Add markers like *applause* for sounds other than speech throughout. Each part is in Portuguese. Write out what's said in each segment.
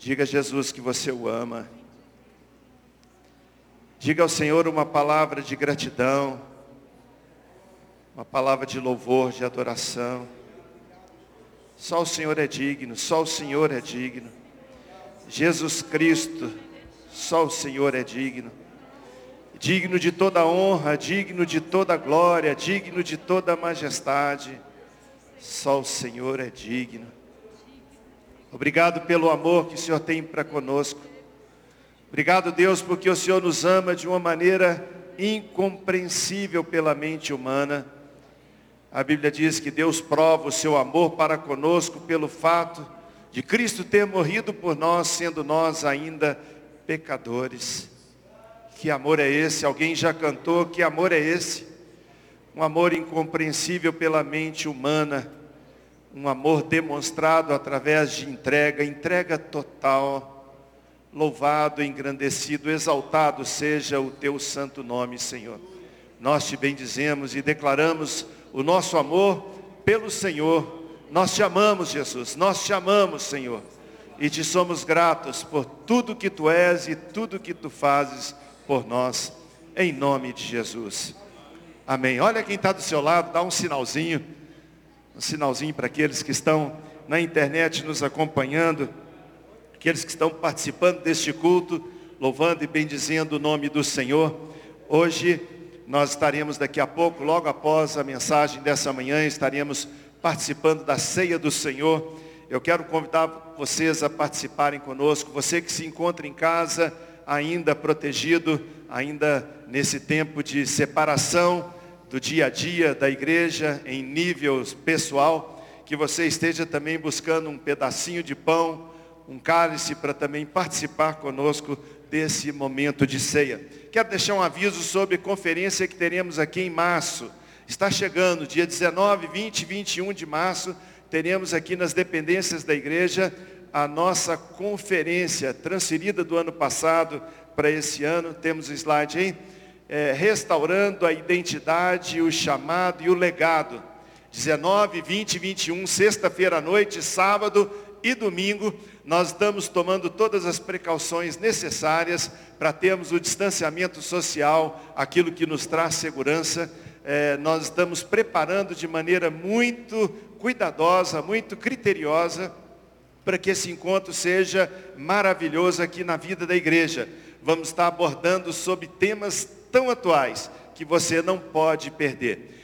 Diga a Jesus que você o ama. Diga ao Senhor uma palavra de gratidão, uma palavra de louvor, de adoração. Só o Senhor é digno, só o Senhor é digno. Jesus Cristo, só o Senhor é digno. Digno de toda honra, digno de toda glória, digno de toda majestade. Só o Senhor é digno. Obrigado pelo amor que o Senhor tem para conosco. Obrigado, Deus, porque o Senhor nos ama de uma maneira incompreensível pela mente humana. A Bíblia diz que Deus prova o seu amor para conosco pelo fato de Cristo ter morrido por nós, sendo nós ainda pecadores. Que amor é esse? Alguém já cantou, que amor é esse? Um amor incompreensível pela mente humana um amor demonstrado através de entrega, entrega total. Louvado, engrandecido, exaltado seja o teu santo nome, Senhor. Nós te bendizemos e declaramos o nosso amor pelo Senhor. Nós te amamos, Jesus. Nós te amamos, Senhor. E te somos gratos por tudo que tu és e tudo que tu fazes por nós. Em nome de Jesus. Amém. Olha quem está do seu lado, dá um sinalzinho um sinalzinho para aqueles que estão na internet nos acompanhando, aqueles que estão participando deste culto, louvando e bendizendo o nome do Senhor. Hoje nós estaremos daqui a pouco, logo após a mensagem dessa manhã, estaremos participando da ceia do Senhor. Eu quero convidar vocês a participarem conosco. Você que se encontra em casa, ainda protegido, ainda nesse tempo de separação, do dia a dia da igreja em nível pessoal, que você esteja também buscando um pedacinho de pão, um cálice para também participar conosco desse momento de ceia. Quero deixar um aviso sobre conferência que teremos aqui em março. Está chegando, dia 19, 20 e 21 de março, teremos aqui nas dependências da igreja a nossa conferência transferida do ano passado para esse ano. Temos o slide aí é, restaurando a identidade, o chamado e o legado. 19, 20 e 21, sexta-feira à noite, sábado e domingo, nós estamos tomando todas as precauções necessárias para termos o distanciamento social, aquilo que nos traz segurança. É, nós estamos preparando de maneira muito cuidadosa, muito criteriosa, para que esse encontro seja maravilhoso aqui na vida da igreja. Vamos estar abordando sobre temas tão atuais que você não pode perder.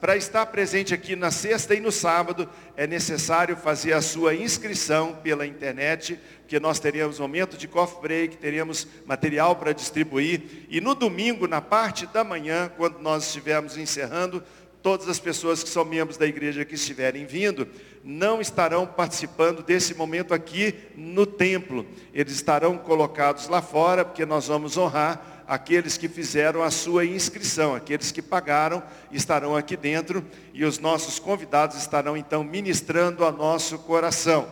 Para estar presente aqui na sexta e no sábado, é necessário fazer a sua inscrição pela internet, porque nós teríamos momento de coffee break, teríamos material para distribuir. E no domingo, na parte da manhã, quando nós estivermos encerrando, todas as pessoas que são membros da igreja que estiverem vindo, não estarão participando desse momento aqui no templo. Eles estarão colocados lá fora, porque nós vamos honrar aqueles que fizeram a sua inscrição, aqueles que pagaram estarão aqui dentro e os nossos convidados estarão então ministrando a nosso coração.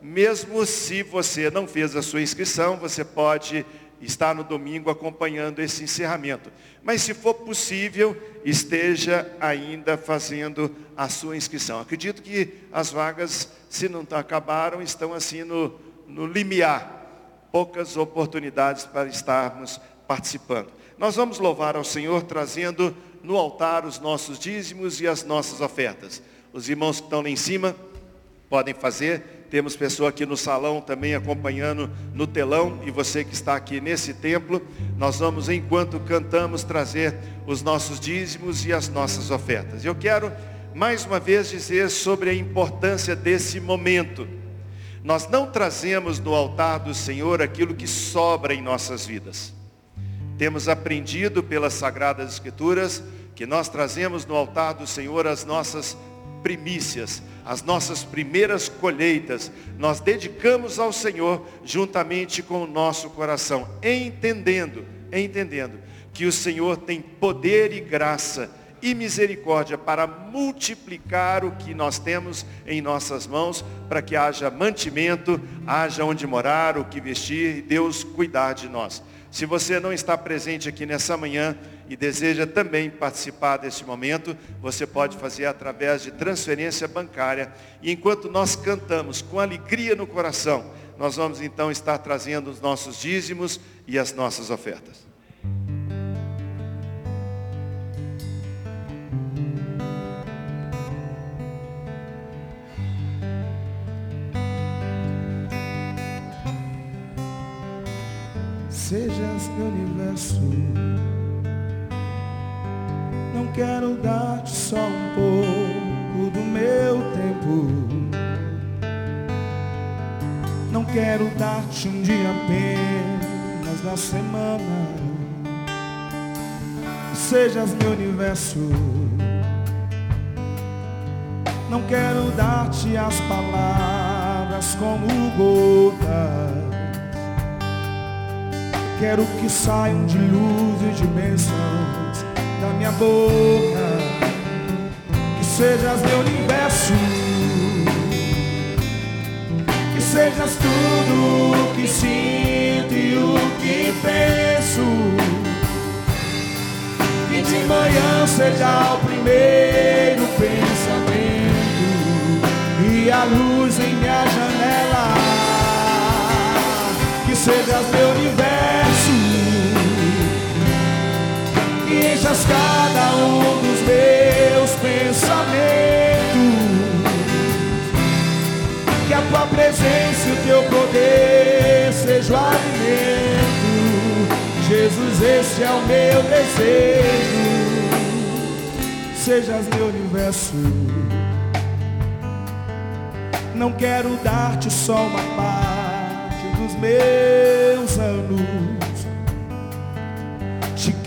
Mesmo se você não fez a sua inscrição, você pode estar no domingo acompanhando esse encerramento. Mas se for possível, esteja ainda fazendo a sua inscrição. Acredito que as vagas, se não acabaram, estão assim no, no limiar. Poucas oportunidades para estarmos participando. Nós vamos louvar ao Senhor trazendo no altar os nossos dízimos e as nossas ofertas. Os irmãos que estão lá em cima podem fazer. Temos pessoa aqui no salão também acompanhando no telão e você que está aqui nesse templo, nós vamos enquanto cantamos trazer os nossos dízimos e as nossas ofertas. Eu quero mais uma vez dizer sobre a importância desse momento. Nós não trazemos no altar do Senhor aquilo que sobra em nossas vidas. Temos aprendido pelas Sagradas Escrituras que nós trazemos no altar do Senhor as nossas primícias, as nossas primeiras colheitas, nós dedicamos ao Senhor juntamente com o nosso coração, entendendo, entendendo que o Senhor tem poder e graça e misericórdia para multiplicar o que nós temos em nossas mãos, para que haja mantimento, haja onde morar, o que vestir e Deus cuidar de nós. Se você não está presente aqui nessa manhã e deseja também participar desse momento, você pode fazer através de transferência bancária. E enquanto nós cantamos com alegria no coração, nós vamos então estar trazendo os nossos dízimos e as nossas ofertas. Meu universo. Não quero dar-te só um pouco do meu tempo não quero dar-te um dia apenas na semana. Sejas meu universo. Não quero dar-te as palavras como gotas. Quero que saiam de luz e de bênçãos da minha boca. Que sejas meu universo sejas tudo o que sinto e o que penso. E de manhã seja o primeiro pensamento e a luz em minha janela. Que sejas meu universo e enchas cada um dos meus pensamentos que a tua presença e o teu poder seja o alimento. Jesus, este é o meu desejo. Sejas meu universo. Não quero dar-te só uma parte dos meus anos.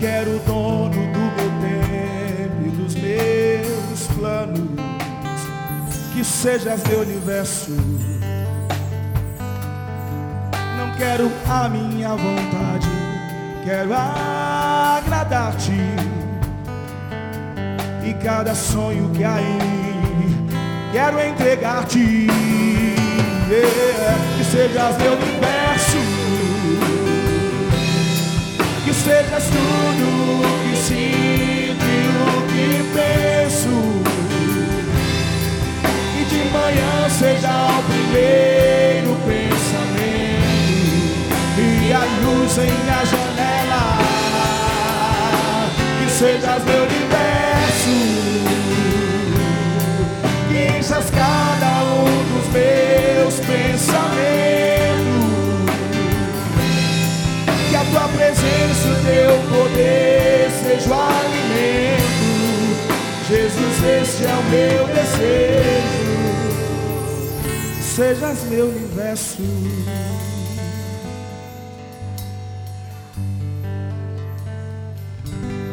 Quero dono do meu tempo e dos meus planos que sejas meu universo. Não quero a minha vontade, quero agradar-te. E cada sonho que há em mim, quero entregar-te. Que sejas meu universo, que sejas tudo que sinto e o que penso. De manhã seja o primeiro pensamento. E a luz em minha janela. Que seja meu meu desejo sejas meu universo.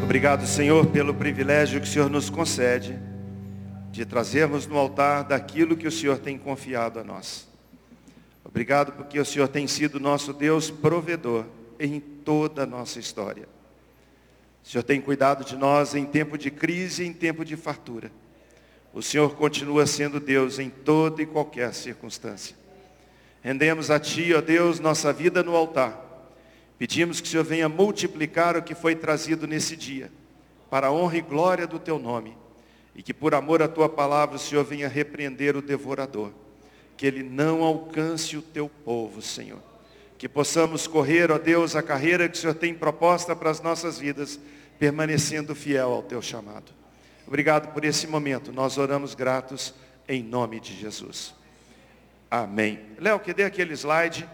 Obrigado, Senhor, pelo privilégio que o Senhor nos concede de trazermos no altar daquilo que o Senhor tem confiado a nós. Obrigado porque o Senhor tem sido nosso Deus provedor em toda a nossa história. O Senhor tem cuidado de nós em tempo de crise e em tempo de fartura. O Senhor continua sendo Deus em toda e qualquer circunstância. Rendemos a Ti, ó Deus, nossa vida no altar. Pedimos que o Senhor venha multiplicar o que foi trazido nesse dia, para a honra e glória do Teu nome. E que por amor à Tua palavra o Senhor venha repreender o devorador. Que ele não alcance o Teu povo, Senhor. Que possamos correr, ó Deus, a carreira que o Senhor tem proposta para as nossas vidas, permanecendo fiel ao Teu chamado. Obrigado por esse momento. Nós oramos gratos em nome de Jesus. Amém. Léo, que dê aquele slide.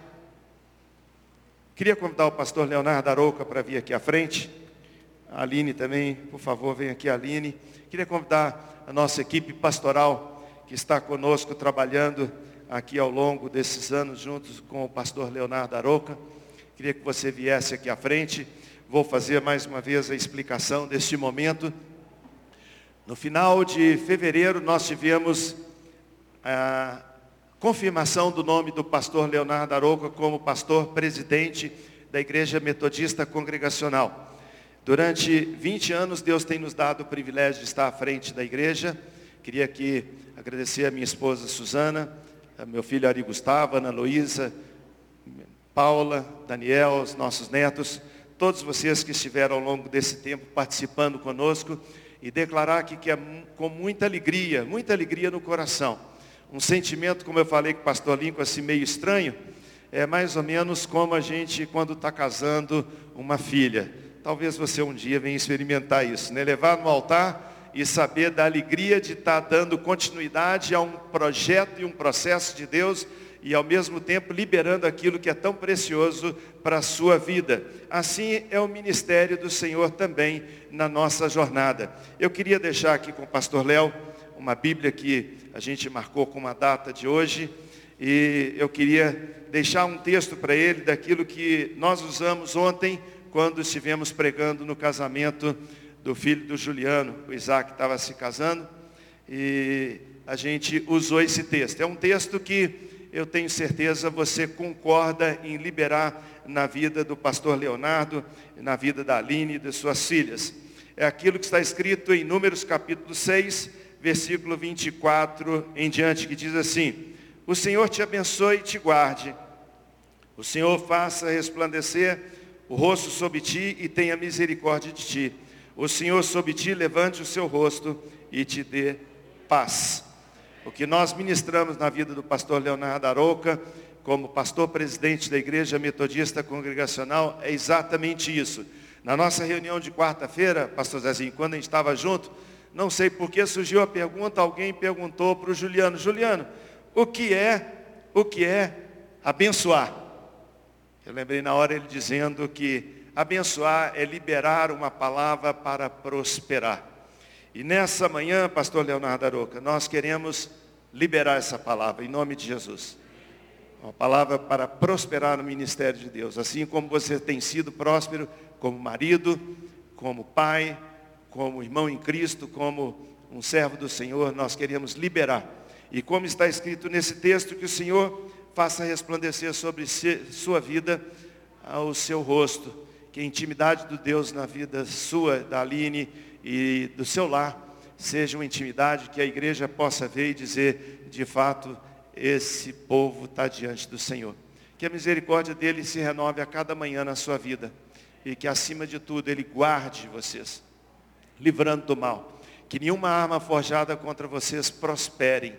Queria convidar o pastor Leonardo Arouca para vir aqui à frente. A Aline também, por favor, vem aqui, Aline. Queria convidar a nossa equipe pastoral que está conosco trabalhando aqui ao longo desses anos juntos com o pastor Leonardo Arouca. Queria que você viesse aqui à frente. Vou fazer mais uma vez a explicação deste momento no final de fevereiro, nós tivemos a confirmação do nome do pastor Leonardo Aroca como pastor presidente da Igreja Metodista Congregacional. Durante 20 anos, Deus tem nos dado o privilégio de estar à frente da igreja. Queria aqui agradecer a minha esposa Suzana, meu filho Ari Gustavo, Ana Luísa, Paula, Daniel, os nossos netos, todos vocês que estiveram ao longo desse tempo participando conosco e declarar aqui que é com muita alegria, muita alegria no coração. Um sentimento, como eu falei com o pastor Lincoln, assim meio estranho, é mais ou menos como a gente quando está casando uma filha. Talvez você um dia venha experimentar isso, né? Levar no altar e saber da alegria de estar tá dando continuidade a um projeto e um processo de Deus e ao mesmo tempo liberando aquilo que é tão precioso para a sua vida. Assim é o ministério do Senhor também na nossa jornada. Eu queria deixar aqui com o pastor Léo uma Bíblia que a gente marcou com uma data de hoje e eu queria deixar um texto para ele daquilo que nós usamos ontem quando estivemos pregando no casamento do filho do Juliano, o Isaac estava se casando e a gente usou esse texto. É um texto que eu tenho certeza você concorda em liberar na vida do pastor Leonardo, na vida da Aline e de suas filhas. É aquilo que está escrito em Números capítulo 6, versículo 24 em diante, que diz assim: O Senhor te abençoe e te guarde. O Senhor faça resplandecer o rosto sobre ti e tenha misericórdia de ti. O Senhor sobre ti levante o seu rosto e te dê paz. O que nós ministramos na vida do pastor Leonardo Arouca, como pastor presidente da Igreja Metodista Congregacional, é exatamente isso. Na nossa reunião de quarta-feira, pastor Zezinho, quando a gente estava junto, não sei por que surgiu a pergunta, alguém perguntou para o Juliano, Juliano, o que é, o que é abençoar? Eu lembrei na hora ele dizendo que abençoar é liberar uma palavra para prosperar. E nessa manhã, pastor Leonardo Aroca, nós queremos liberar essa palavra em nome de Jesus. Uma palavra para prosperar no ministério de Deus. Assim como você tem sido próspero como marido, como pai, como irmão em Cristo, como um servo do Senhor, nós queremos liberar. E como está escrito nesse texto, que o Senhor faça resplandecer sobre sua vida o seu rosto. Que a intimidade do Deus na vida sua, da Aline, e do seu lar seja uma intimidade que a igreja possa ver e dizer, de fato, esse povo está diante do Senhor. Que a misericórdia dele se renove a cada manhã na sua vida. E que acima de tudo ele guarde vocês, livrando do mal. Que nenhuma arma forjada contra vocês prosperem.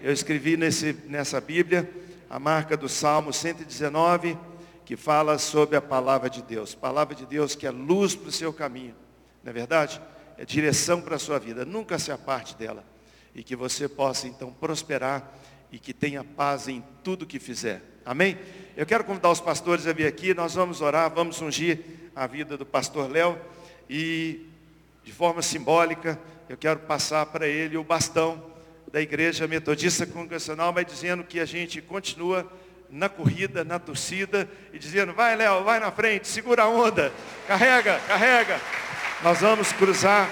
Eu escrevi nesse, nessa Bíblia a marca do Salmo 119, que fala sobre a palavra de Deus. Palavra de Deus que é luz para o seu caminho. Não é verdade? É direção para a sua vida. Nunca se aparte dela. E que você possa então prosperar e que tenha paz em tudo que fizer. Amém? Eu quero convidar os pastores a vir aqui, nós vamos orar, vamos ungir a vida do pastor Léo e de forma simbólica eu quero passar para ele o bastão da igreja metodista congregacional, mas dizendo que a gente continua na corrida, na torcida e dizendo, vai Léo, vai na frente, segura a onda, carrega, carrega. Nós vamos cruzar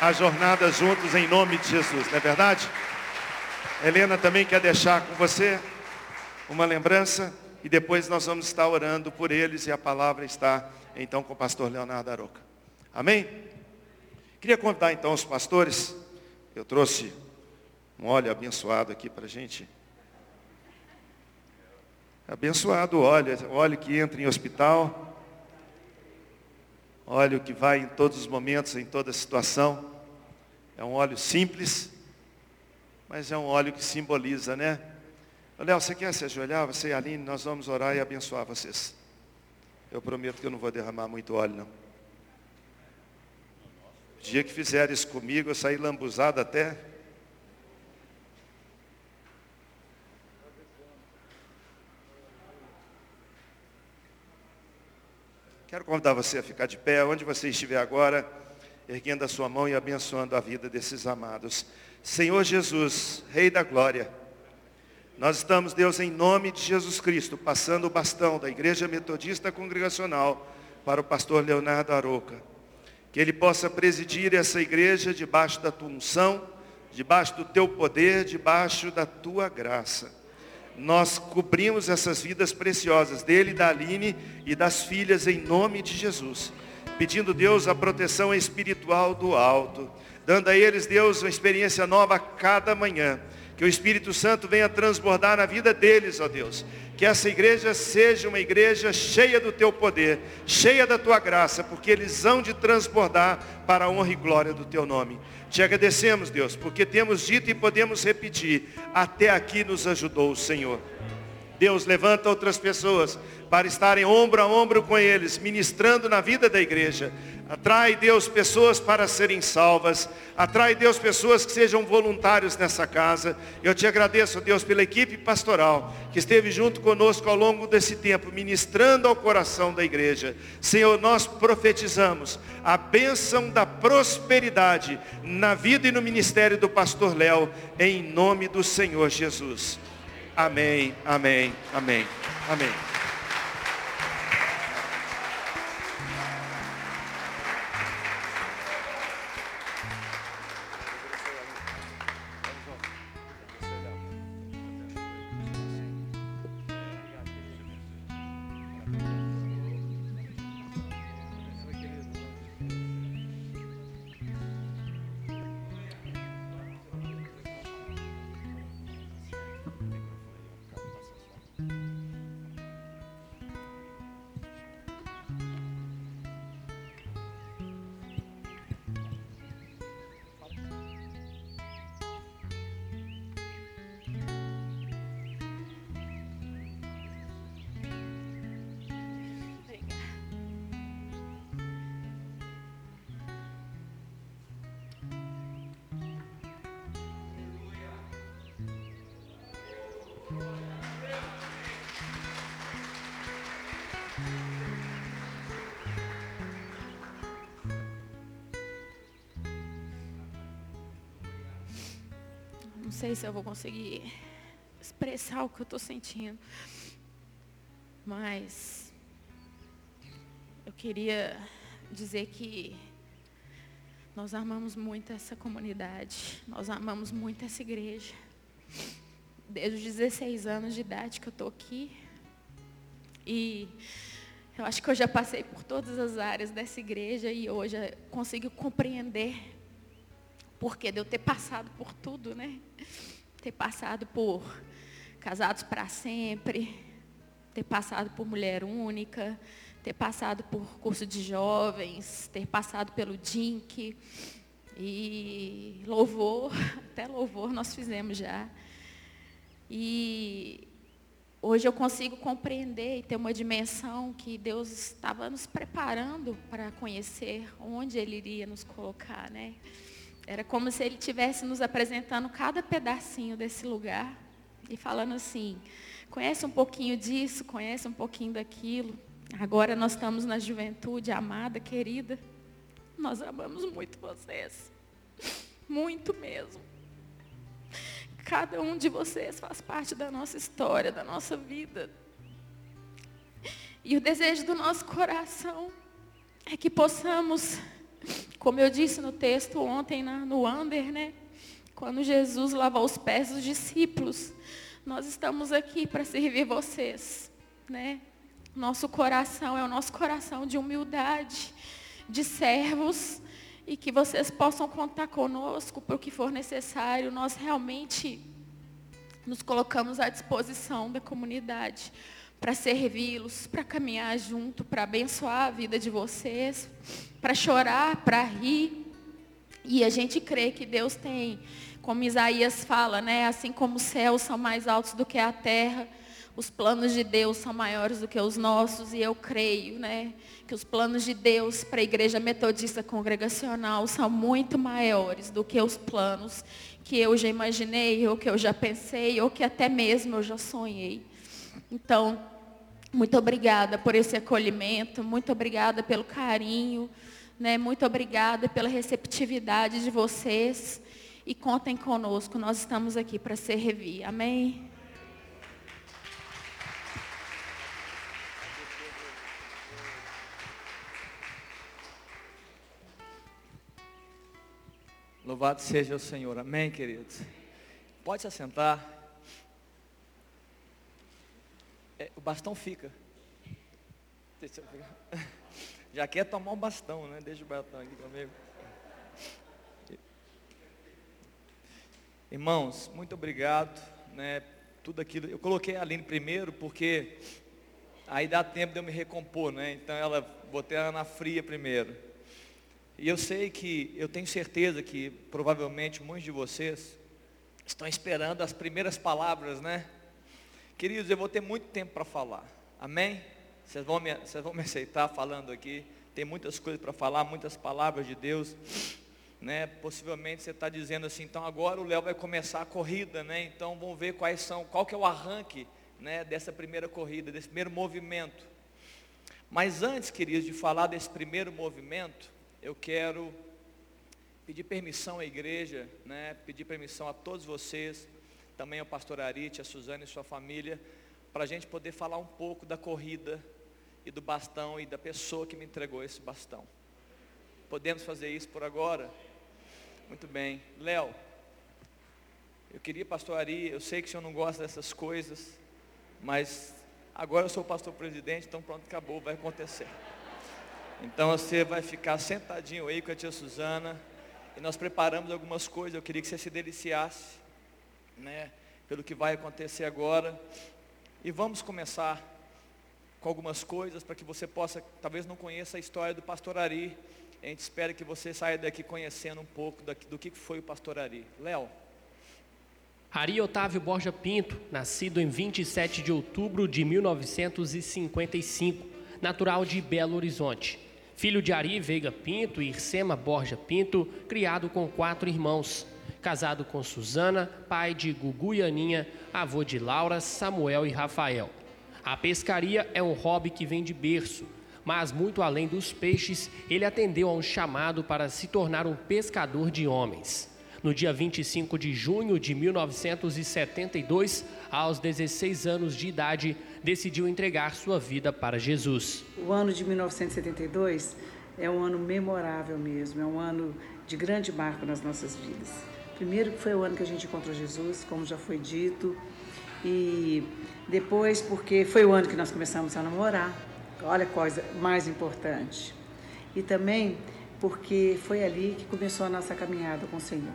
a jornada juntos em nome de Jesus, não é verdade? Helena também quer deixar com você uma lembrança e depois nós vamos estar orando por eles e a palavra está então com o pastor Leonardo Aroca. Amém? Queria convidar então os pastores, eu trouxe um óleo abençoado aqui para a gente. Abençoado o óleo, óleo que entra em hospital, óleo que vai em todos os momentos, em toda situação. É um óleo simples, mas é um óleo que simboliza, né? Léo, você quer se ajoelhar? Você e Aline, nós vamos orar e abençoar vocês. Eu prometo que eu não vou derramar muito óleo, não. O dia que fizer isso comigo, eu saí lambuzado até. Quero convidar você a ficar de pé, onde você estiver agora, erguendo a sua mão e abençoando a vida desses amados. Senhor Jesus, Rei da Glória, nós estamos, Deus, em nome de Jesus Cristo, passando o bastão da Igreja Metodista Congregacional para o pastor Leonardo Aroca. Que ele possa presidir essa igreja debaixo da tua unção, debaixo do teu poder, debaixo da tua graça nós cobrimos essas vidas preciosas dele, da Aline e das filhas em nome de Jesus. Pedindo Deus a proteção espiritual do alto, dando a eles, Deus, uma experiência nova a cada manhã. Que o Espírito Santo venha transbordar na vida deles, ó Deus. Que essa igreja seja uma igreja cheia do teu poder, cheia da tua graça, porque eles hão de transbordar para a honra e glória do teu nome. Te agradecemos, Deus, porque temos dito e podemos repetir, até aqui nos ajudou o Senhor. Deus levanta outras pessoas para estarem ombro a ombro com eles, ministrando na vida da igreja. Atrai, Deus, pessoas para serem salvas. Atrai, Deus, pessoas que sejam voluntários nessa casa. Eu te agradeço, Deus, pela equipe pastoral que esteve junto conosco ao longo desse tempo, ministrando ao coração da igreja. Senhor, nós profetizamos a bênção da prosperidade na vida e no ministério do pastor Léo, em nome do Senhor Jesus. Amém, amém, amém, amém. Se eu vou conseguir expressar o que eu estou sentindo. Mas eu queria dizer que nós amamos muito essa comunidade, nós amamos muito essa igreja. Desde os 16 anos de idade que eu estou aqui. E eu acho que eu já passei por todas as áreas dessa igreja e hoje eu consigo compreender porque de eu ter passado por tudo, né? Ter passado por casados para sempre, ter passado por mulher única, ter passado por curso de jovens, ter passado pelo DINC e louvor, *laughs* até louvor nós fizemos já. E hoje eu consigo compreender e ter uma dimensão que Deus estava nos preparando para conhecer onde Ele iria nos colocar, né? Era como se Ele estivesse nos apresentando cada pedacinho desse lugar e falando assim, conhece um pouquinho disso, conhece um pouquinho daquilo. Agora nós estamos na juventude amada, querida. Nós amamos muito vocês. Muito mesmo. Cada um de vocês faz parte da nossa história, da nossa vida. E o desejo do nosso coração é que possamos, como eu disse no texto ontem na, no Under, né? Quando Jesus lavou os pés dos discípulos, nós estamos aqui para servir vocês, né? Nosso coração é o nosso coração de humildade, de servos, e que vocês possam contar conosco para o que for necessário. Nós realmente nos colocamos à disposição da comunidade para servi-los, para caminhar junto, para abençoar a vida de vocês, para chorar, para rir. E a gente crê que Deus tem, como Isaías fala, né? Assim como os céus são mais altos do que a terra, os planos de Deus são maiores do que os nossos e eu creio, né, que os planos de Deus para a igreja metodista congregacional são muito maiores do que os planos que eu já imaginei, ou que eu já pensei, ou que até mesmo eu já sonhei. Então, muito obrigada por esse acolhimento, muito obrigada pelo carinho, né, muito obrigada pela receptividade de vocês e contem conosco, nós estamos aqui para servir. Amém. Louvado seja o Senhor. Amém, queridos. Pode se assentar. É, o bastão fica. *laughs* Já quer tomar o bastão, né? Deixa o bastão aqui comigo. Irmãos, muito obrigado, né? Tudo aquilo. Eu coloquei a Aline primeiro porque aí dá tempo de eu me recompor, né? Então ela botei ela na fria primeiro. E eu sei que, eu tenho certeza que provavelmente muitos de vocês estão esperando as primeiras palavras, né? Queridos, eu vou ter muito tempo para falar. Amém? Vocês vão, me, vocês vão me aceitar falando aqui. Tem muitas coisas para falar, muitas palavras de Deus. Né? Possivelmente você está dizendo assim, então agora o Léo vai começar a corrida, né? Então vamos ver quais são, qual que é o arranque né, dessa primeira corrida, desse primeiro movimento. Mas antes, queridos, de falar desse primeiro movimento, eu quero pedir permissão à igreja, né, pedir permissão a todos vocês, também ao pastor Arite, a Suzane e sua família, para a gente poder falar um pouco da corrida e do bastão e da pessoa que me entregou esse bastão. Podemos fazer isso por agora? Muito bem. Léo, eu queria, pastor Ari, eu sei que o senhor não gosta dessas coisas, mas agora eu sou pastor presidente, então pronto, acabou, vai acontecer. Então você vai ficar sentadinho aí com a tia Suzana, e nós preparamos algumas coisas, eu queria que você se deliciasse, né, pelo que vai acontecer agora. E vamos começar com algumas coisas para que você possa, talvez não conheça a história do pastor Ari. A gente espera que você saia daqui conhecendo um pouco do que foi o pastor Ari. Léo. Ari Otávio Borja Pinto, nascido em 27 de outubro de 1955, natural de Belo Horizonte. Filho de Ari Veiga Pinto e Ircema Borja Pinto, criado com quatro irmãos. Casado com Suzana, pai de Gugu e Aninha, avô de Laura, Samuel e Rafael. A pescaria é um hobby que vem de berço, mas muito além dos peixes, ele atendeu a um chamado para se tornar um pescador de homens. No dia 25 de junho de 1972, aos 16 anos de idade, decidiu entregar sua vida para Jesus. O ano de 1972 é um ano memorável mesmo, é um ano de grande marco nas nossas vidas. Primeiro que foi o ano que a gente encontrou Jesus, como já foi dito, e depois porque foi o ano que nós começamos a namorar. Olha a coisa mais importante. E também porque foi ali que começou a nossa caminhada com o Senhor.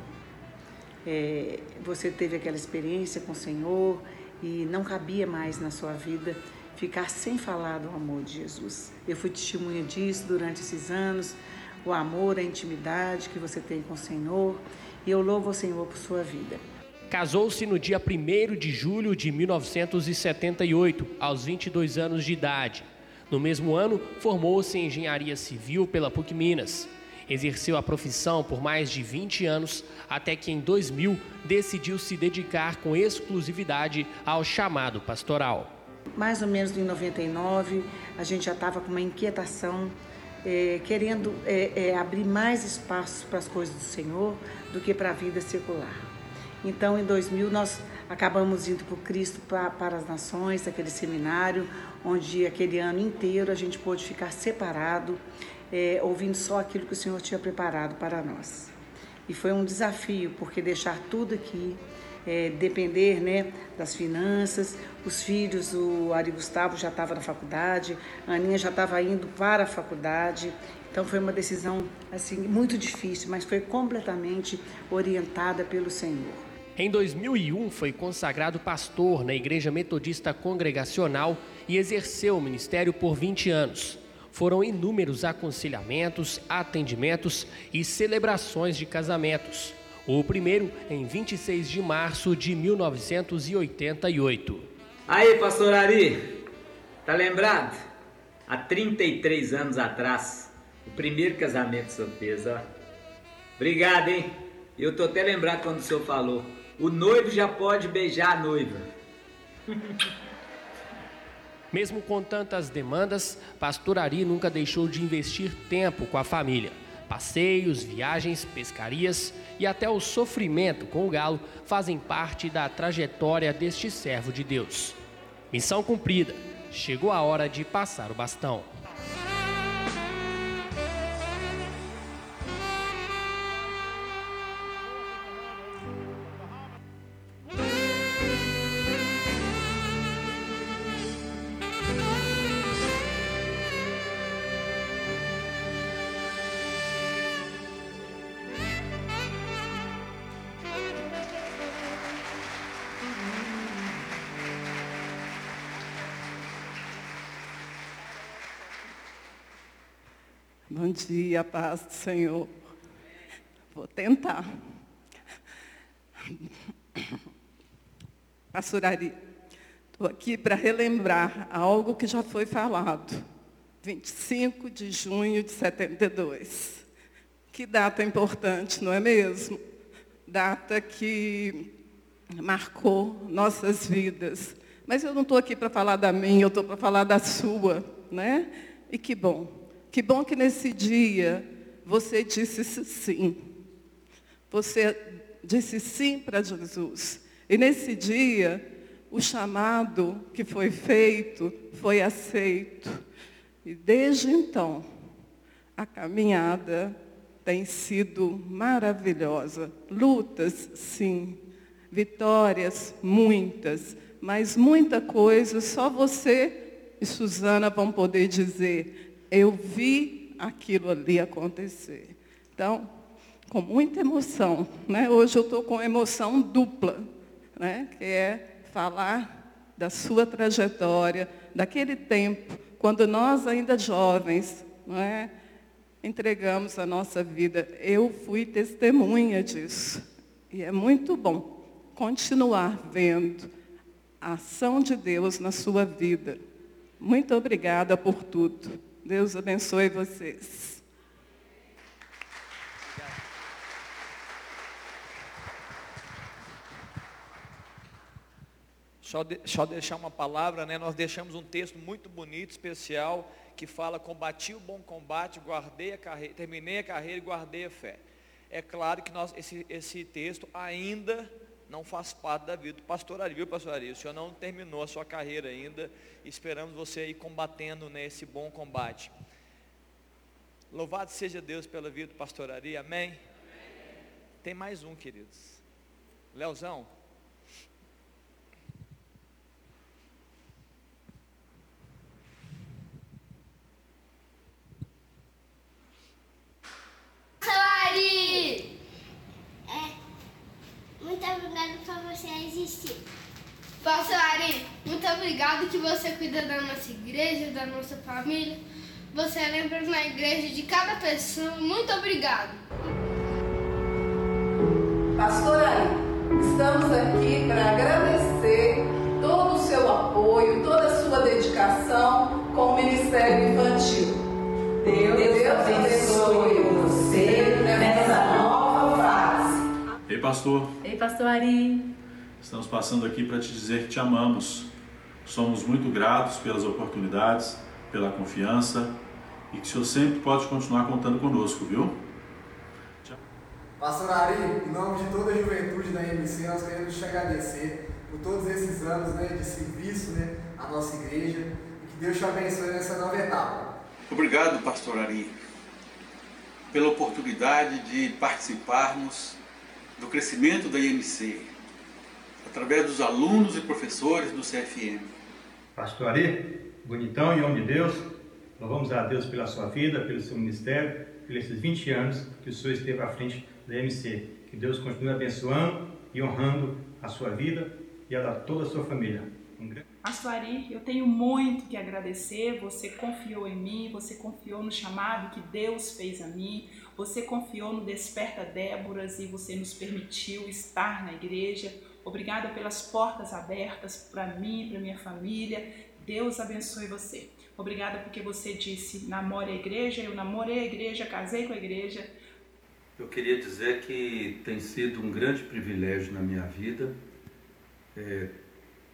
É, você teve aquela experiência com o Senhor, e não cabia mais na sua vida ficar sem falar do amor de Jesus. Eu fui testemunha disso durante esses anos, o amor, a intimidade que você tem com o Senhor, e eu louvo o Senhor por sua vida. Casou-se no dia 1 de julho de 1978, aos 22 anos de idade. No mesmo ano, formou-se em engenharia civil pela PUC Minas. Exerceu a profissão por mais de 20 anos, até que em 2000 decidiu se dedicar com exclusividade ao chamado pastoral. Mais ou menos em 99, a gente já estava com uma inquietação, é, querendo é, é, abrir mais espaço para as coisas do Senhor do que para a vida secular. Então, em 2000, nós acabamos indo o Cristo para, para as Nações, aquele seminário, onde aquele ano inteiro a gente pôde ficar separado é, ouvindo só aquilo que o Senhor tinha preparado para nós. E foi um desafio, porque deixar tudo aqui, é, depender né, das finanças, os filhos, o Ari Gustavo já estava na faculdade, a Aninha já estava indo para a faculdade, então foi uma decisão assim muito difícil, mas foi completamente orientada pelo Senhor. Em 2001 foi consagrado pastor na Igreja Metodista Congregacional e exerceu o ministério por 20 anos foram inúmeros aconselhamentos, atendimentos e celebrações de casamentos. O primeiro em 26 de março de 1988. Aí, pastor Ari, tá lembrado? Há 33 anos atrás, o primeiro casamento ó. Obrigado, hein? Eu tô até lembrado quando o senhor falou. O noivo já pode beijar a noiva. *laughs* Mesmo com tantas demandas, Pastor Ari nunca deixou de investir tempo com a família. Passeios, viagens, pescarias e até o sofrimento com o galo fazem parte da trajetória deste servo de Deus. Missão cumprida. Chegou a hora de passar o bastão. Bom dia, paz do Senhor. Vou tentar. Pastor Ari, Estou aqui para relembrar algo que já foi falado. 25 de junho de 72. Que data importante, não é mesmo? Data que marcou nossas vidas. Mas eu não estou aqui para falar da minha, eu estou para falar da sua, né? E que bom. Que bom que nesse dia você disse sim. Você disse sim para Jesus. E nesse dia, o chamado que foi feito foi aceito. E desde então, a caminhada tem sido maravilhosa. Lutas, sim. Vitórias, muitas. Mas muita coisa, só você e Suzana vão poder dizer: eu vi aquilo ali acontecer. Então, com muita emoção. Né? Hoje eu estou com emoção dupla, né? que é falar da sua trajetória, daquele tempo, quando nós ainda jovens, não é? entregamos a nossa vida. Eu fui testemunha disso. E é muito bom continuar vendo a ação de Deus na sua vida. Muito obrigada por tudo. Deus abençoe vocês. Só, de, só deixar uma palavra, né? Nós deixamos um texto muito bonito, especial, que fala: combati o bom combate, guardei a carreira, terminei a carreira e guardei a fé. É claro que nós, esse, esse texto ainda não faz parte da vida do pastor Ari, viu, pastor Ari? O senhor não terminou a sua carreira ainda. Esperamos você aí combatendo nesse bom combate. Louvado seja Deus pela vida do pastor Ari, amém? amém. Tem mais um, queridos. Leozão. Muito obrigado por você existir. Pastor Ari, muito obrigado que você cuida da nossa igreja, da nossa família. Você lembra na igreja de cada pessoa. Muito obrigado. Pastor Ari, estamos aqui para agradecer todo o seu apoio, toda a sua dedicação com o Ministério Infantil. Deus, Deus abençoe você nessa fase. Ei, pastor. Ei, pastor Ari. Estamos passando aqui para te dizer que te amamos. Somos muito gratos pelas oportunidades, pela confiança e que o Senhor sempre pode continuar contando conosco, viu? Pastor Ari, em nome de toda a juventude da MC, nós queremos te agradecer por todos esses anos né, de serviço né, à nossa igreja e que Deus te abençoe nessa nova etapa. Obrigado, Pastor Ari, pela oportunidade de participarmos do crescimento da IMC, através dos alunos e professores do CFM. Pastor Ari, bonitão e homem de Deus, louvamos a Deus pela sua vida, pelo seu ministério, pelos esses 20 anos que o senhor esteve à frente da IMC. Que Deus continue abençoando e honrando a sua vida e a da toda a sua família. Um grande... Pastor Ari, eu tenho muito que agradecer. Você confiou em mim, você confiou no chamado que Deus fez a mim, você confiou no Desperta Déboras e você nos permitiu estar na igreja. Obrigada pelas portas abertas para mim, para minha família. Deus abençoe você. Obrigada porque você disse: namore a igreja. Eu namorei a igreja, casei com a igreja. Eu queria dizer que tem sido um grande privilégio na minha vida é,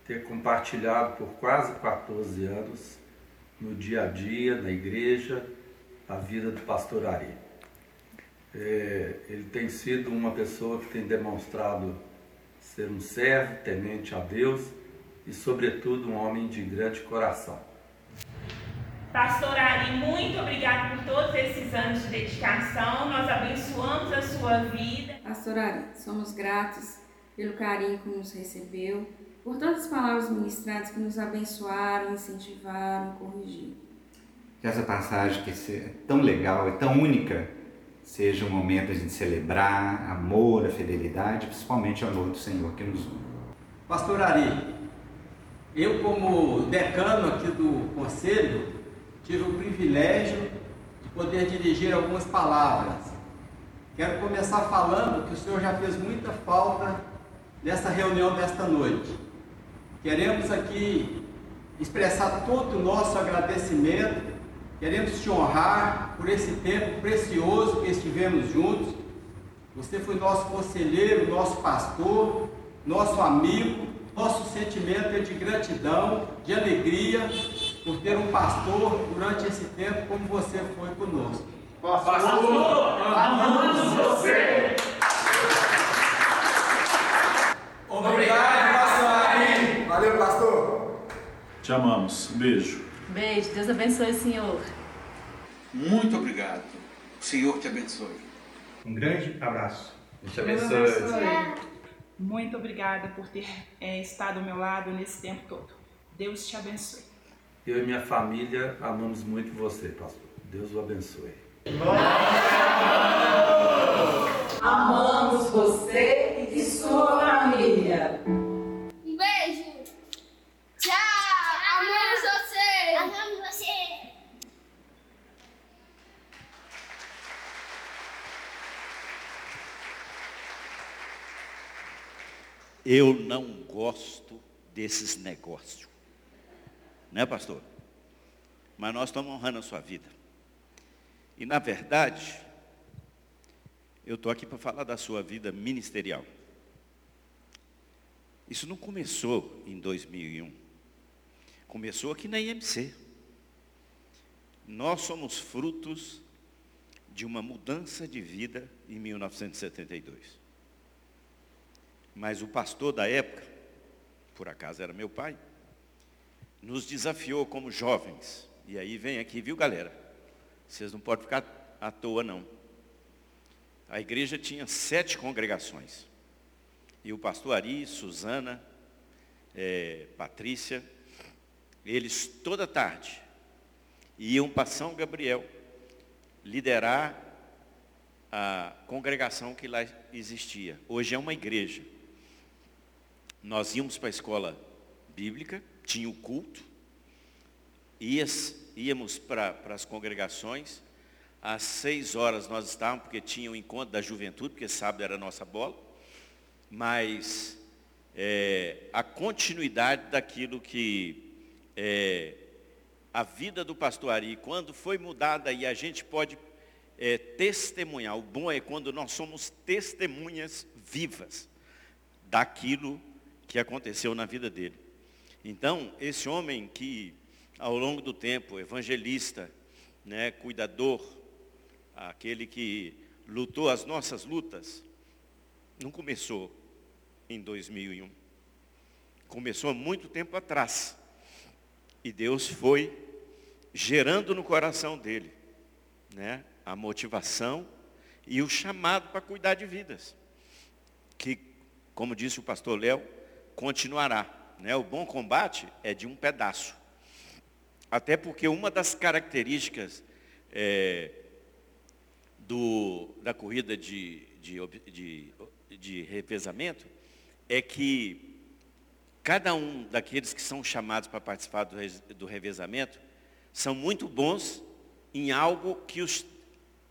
ter compartilhado por quase 14 anos no dia a dia, na igreja, a vida do pastor Ari. É, ele tem sido uma pessoa que tem demonstrado ser um servo, temente a Deus e, sobretudo, um homem de grande coração. Pastor Ari, muito obrigado por todos esses anos de dedicação. Nós abençoamos a sua vida. Pastor Ari, somos gratos pelo carinho que nos recebeu, por todas as palavras ministradas que nos abençoaram, incentivaram, corrigiram. Que essa passagem que é tão legal, é tão única, seja um momento de celebrar amor, a fidelidade, principalmente o amor do Senhor que nos une. Pastor Ari, eu como decano aqui do conselho, tive o privilégio de poder dirigir algumas palavras. Quero começar falando que o Senhor já fez muita falta nessa reunião desta noite. Queremos aqui expressar todo o nosso agradecimento. Queremos te honrar por esse tempo precioso que estivemos juntos. Você foi nosso conselheiro, nosso pastor, nosso amigo. Nosso sentimento é de gratidão, de alegria por ter um pastor durante esse tempo como você foi conosco. Pastor, amamos você. Obrigado, pastor Ari. Valeu, pastor. Te amamos. Um beijo. Beijo, Deus abençoe o senhor. Muito obrigado. O Senhor te abençoe. Um grande abraço. Deus te abençoe. Muito obrigada por ter é, estado ao meu lado nesse tempo todo. Deus te abençoe. Eu e minha família amamos muito você, pastor. Deus o abençoe. Amamos você e sua família. Um beijo. Tchau. Amamos você. Amamos você. Eu não gosto desses negócios. Né, pastor? Mas nós estamos honrando a sua vida. E na verdade, eu estou aqui para falar da sua vida ministerial. Isso não começou em 2001. Começou aqui na IMC. Nós somos frutos de uma mudança de vida em 1972. Mas o pastor da época, por acaso era meu pai, nos desafiou como jovens. E aí vem aqui, viu galera? Vocês não podem ficar à toa não. A igreja tinha sete congregações. E o pastor Ari, Suzana, é, Patrícia, eles toda tarde iam para São Gabriel liderar a congregação que lá existia. Hoje é uma igreja. Nós íamos para a escola bíblica, tinha o culto, íamos para, as congregações, às seis horas nós estávamos, porque tinha o encontro da juventude, porque sábado era a nossa bola, mas é, a continuidade daquilo que é, a vida do pastor Ari, quando foi mudada e a gente pode é, testemunhar, o bom é quando nós somos testemunhas vivas daquilo que aconteceu na vida dele. Então, esse homem que, ao longo do tempo, evangelista, né, cuidador, aquele que lutou as nossas lutas, não começou em 2001. Começou há muito tempo atrás. E Deus foi gerando no coração dele né, a motivação e o chamado para cuidar de vidas. Que, como disse o pastor Léo, continuará. Né? O bom combate é de um pedaço. Até porque uma das características é, do, da corrida de, de, de, de revezamento é que cada um daqueles que são chamados para participar do, do revezamento são muito bons em algo que os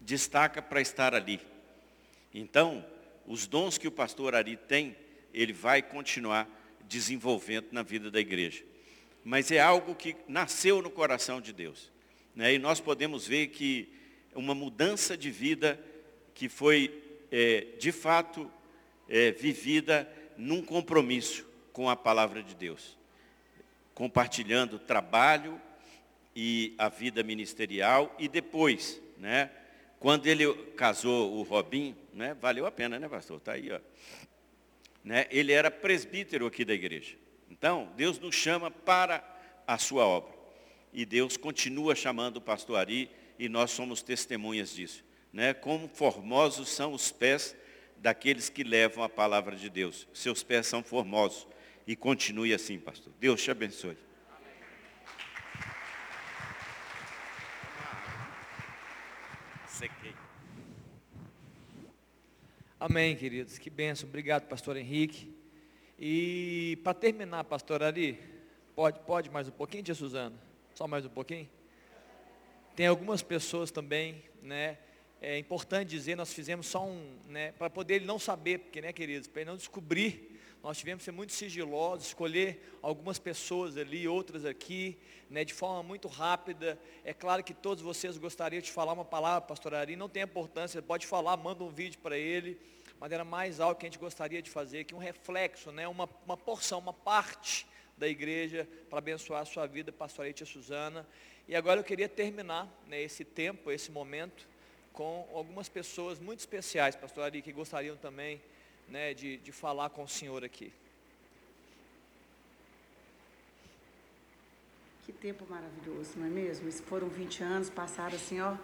destaca para estar ali. Então, os dons que o pastor Ari tem, ele vai continuar desenvolvendo na vida da igreja. Mas é algo que nasceu no coração de Deus. Né? E nós podemos ver que uma mudança de vida que foi, é, de fato, é, vivida num compromisso com a palavra de Deus. Compartilhando trabalho e a vida ministerial e depois, né? Quando ele casou o Robin, né? Valeu a pena, né, pastor? Está aí, ó. Né? Ele era presbítero aqui da igreja. Então, Deus nos chama para a sua obra. E Deus continua chamando o pastor Ari e nós somos testemunhas disso. Né? Como formosos são os pés daqueles que levam a palavra de Deus. Seus pés são formosos. E continue assim, pastor. Deus te abençoe. Amém, queridos. Que benção. Obrigado, pastor Henrique. E para terminar, pastor Ari, pode, pode mais um pouquinho, tia Suzana? Só mais um pouquinho? Tem algumas pessoas também, né? É importante dizer, nós fizemos só um, né? Para poder ele não saber, porque, né, queridos, para ele não descobrir nós tivemos que ser muito sigilosos, escolher algumas pessoas ali, outras aqui, né, de forma muito rápida. É claro que todos vocês gostariam de falar uma palavra, pastor Ari, não tem importância, pode falar, manda um vídeo para ele, mas era mais algo que a gente gostaria de fazer, que um reflexo, né, uma, uma porção, uma parte da igreja para abençoar a sua vida, pastor Tia Suzana. E agora eu queria terminar né, esse tempo, esse momento, com algumas pessoas muito especiais, pastor Ari, que gostariam também né, de, de falar com o Senhor aqui. Que tempo maravilhoso, não é mesmo? Esses foram 20 anos, passaram assim, ó.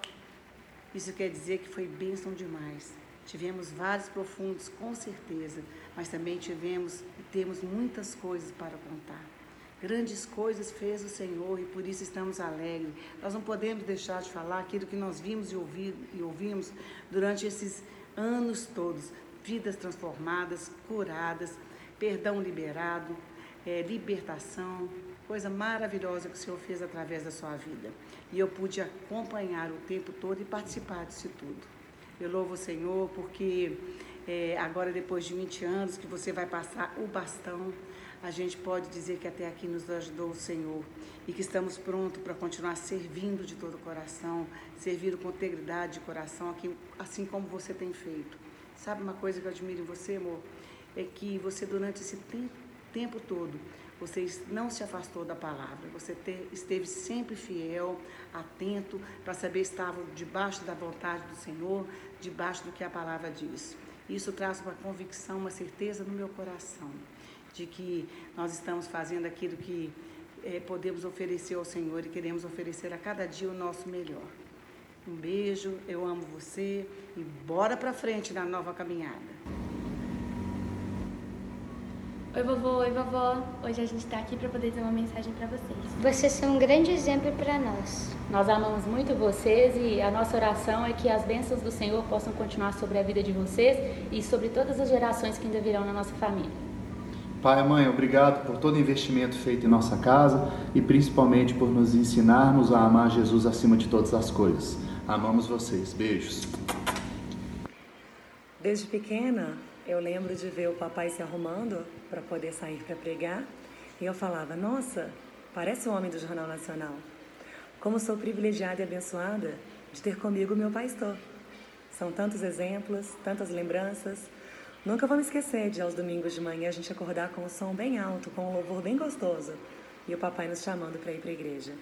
Isso quer dizer que foi bênção demais. Tivemos vários profundos, com certeza, mas também tivemos e temos muitas coisas para contar. Grandes coisas fez o Senhor e por isso estamos alegres. Nós não podemos deixar de falar aquilo que nós vimos e, ouvir, e ouvimos durante esses anos todos vidas transformadas, curadas, perdão liberado, é, libertação, coisa maravilhosa que o Senhor fez através da sua vida. E eu pude acompanhar o tempo todo e participar disso tudo. Eu louvo o Senhor porque é, agora, depois de 20 anos, que você vai passar o bastão, a gente pode dizer que até aqui nos ajudou o Senhor e que estamos prontos para continuar servindo de todo o coração, servindo com integridade de coração, assim como você tem feito. Sabe uma coisa que eu admiro em você, amor? É que você, durante esse tempo, tempo todo, você não se afastou da palavra. Você te, esteve sempre fiel, atento, para saber estava debaixo da vontade do Senhor, debaixo do que a palavra diz. Isso traz uma convicção, uma certeza no meu coração de que nós estamos fazendo aquilo que é, podemos oferecer ao Senhor e queremos oferecer a cada dia o nosso melhor. Um beijo, eu amo você e bora para frente na nova caminhada. Oi, vovô, oi, vovó. Hoje a gente está aqui para poder ter uma mensagem para vocês. Vocês são um grande exemplo para nós. Nós amamos muito vocês e a nossa oração é que as bênçãos do Senhor possam continuar sobre a vida de vocês e sobre todas as gerações que ainda virão na nossa família. Pai e mãe, obrigado por todo o investimento feito em nossa casa e principalmente por nos ensinarmos a amar Jesus acima de todas as coisas. Amamos vocês. Beijos. Desde pequena, eu lembro de ver o papai se arrumando para poder sair para pregar e eu falava: Nossa, parece o homem do Jornal Nacional. Como sou privilegiada e abençoada de ter comigo meu pastor. São tantos exemplos, tantas lembranças. Nunca vou me esquecer de aos domingos de manhã a gente acordar com um som bem alto, com um louvor bem gostoso e o papai nos chamando para ir para a igreja.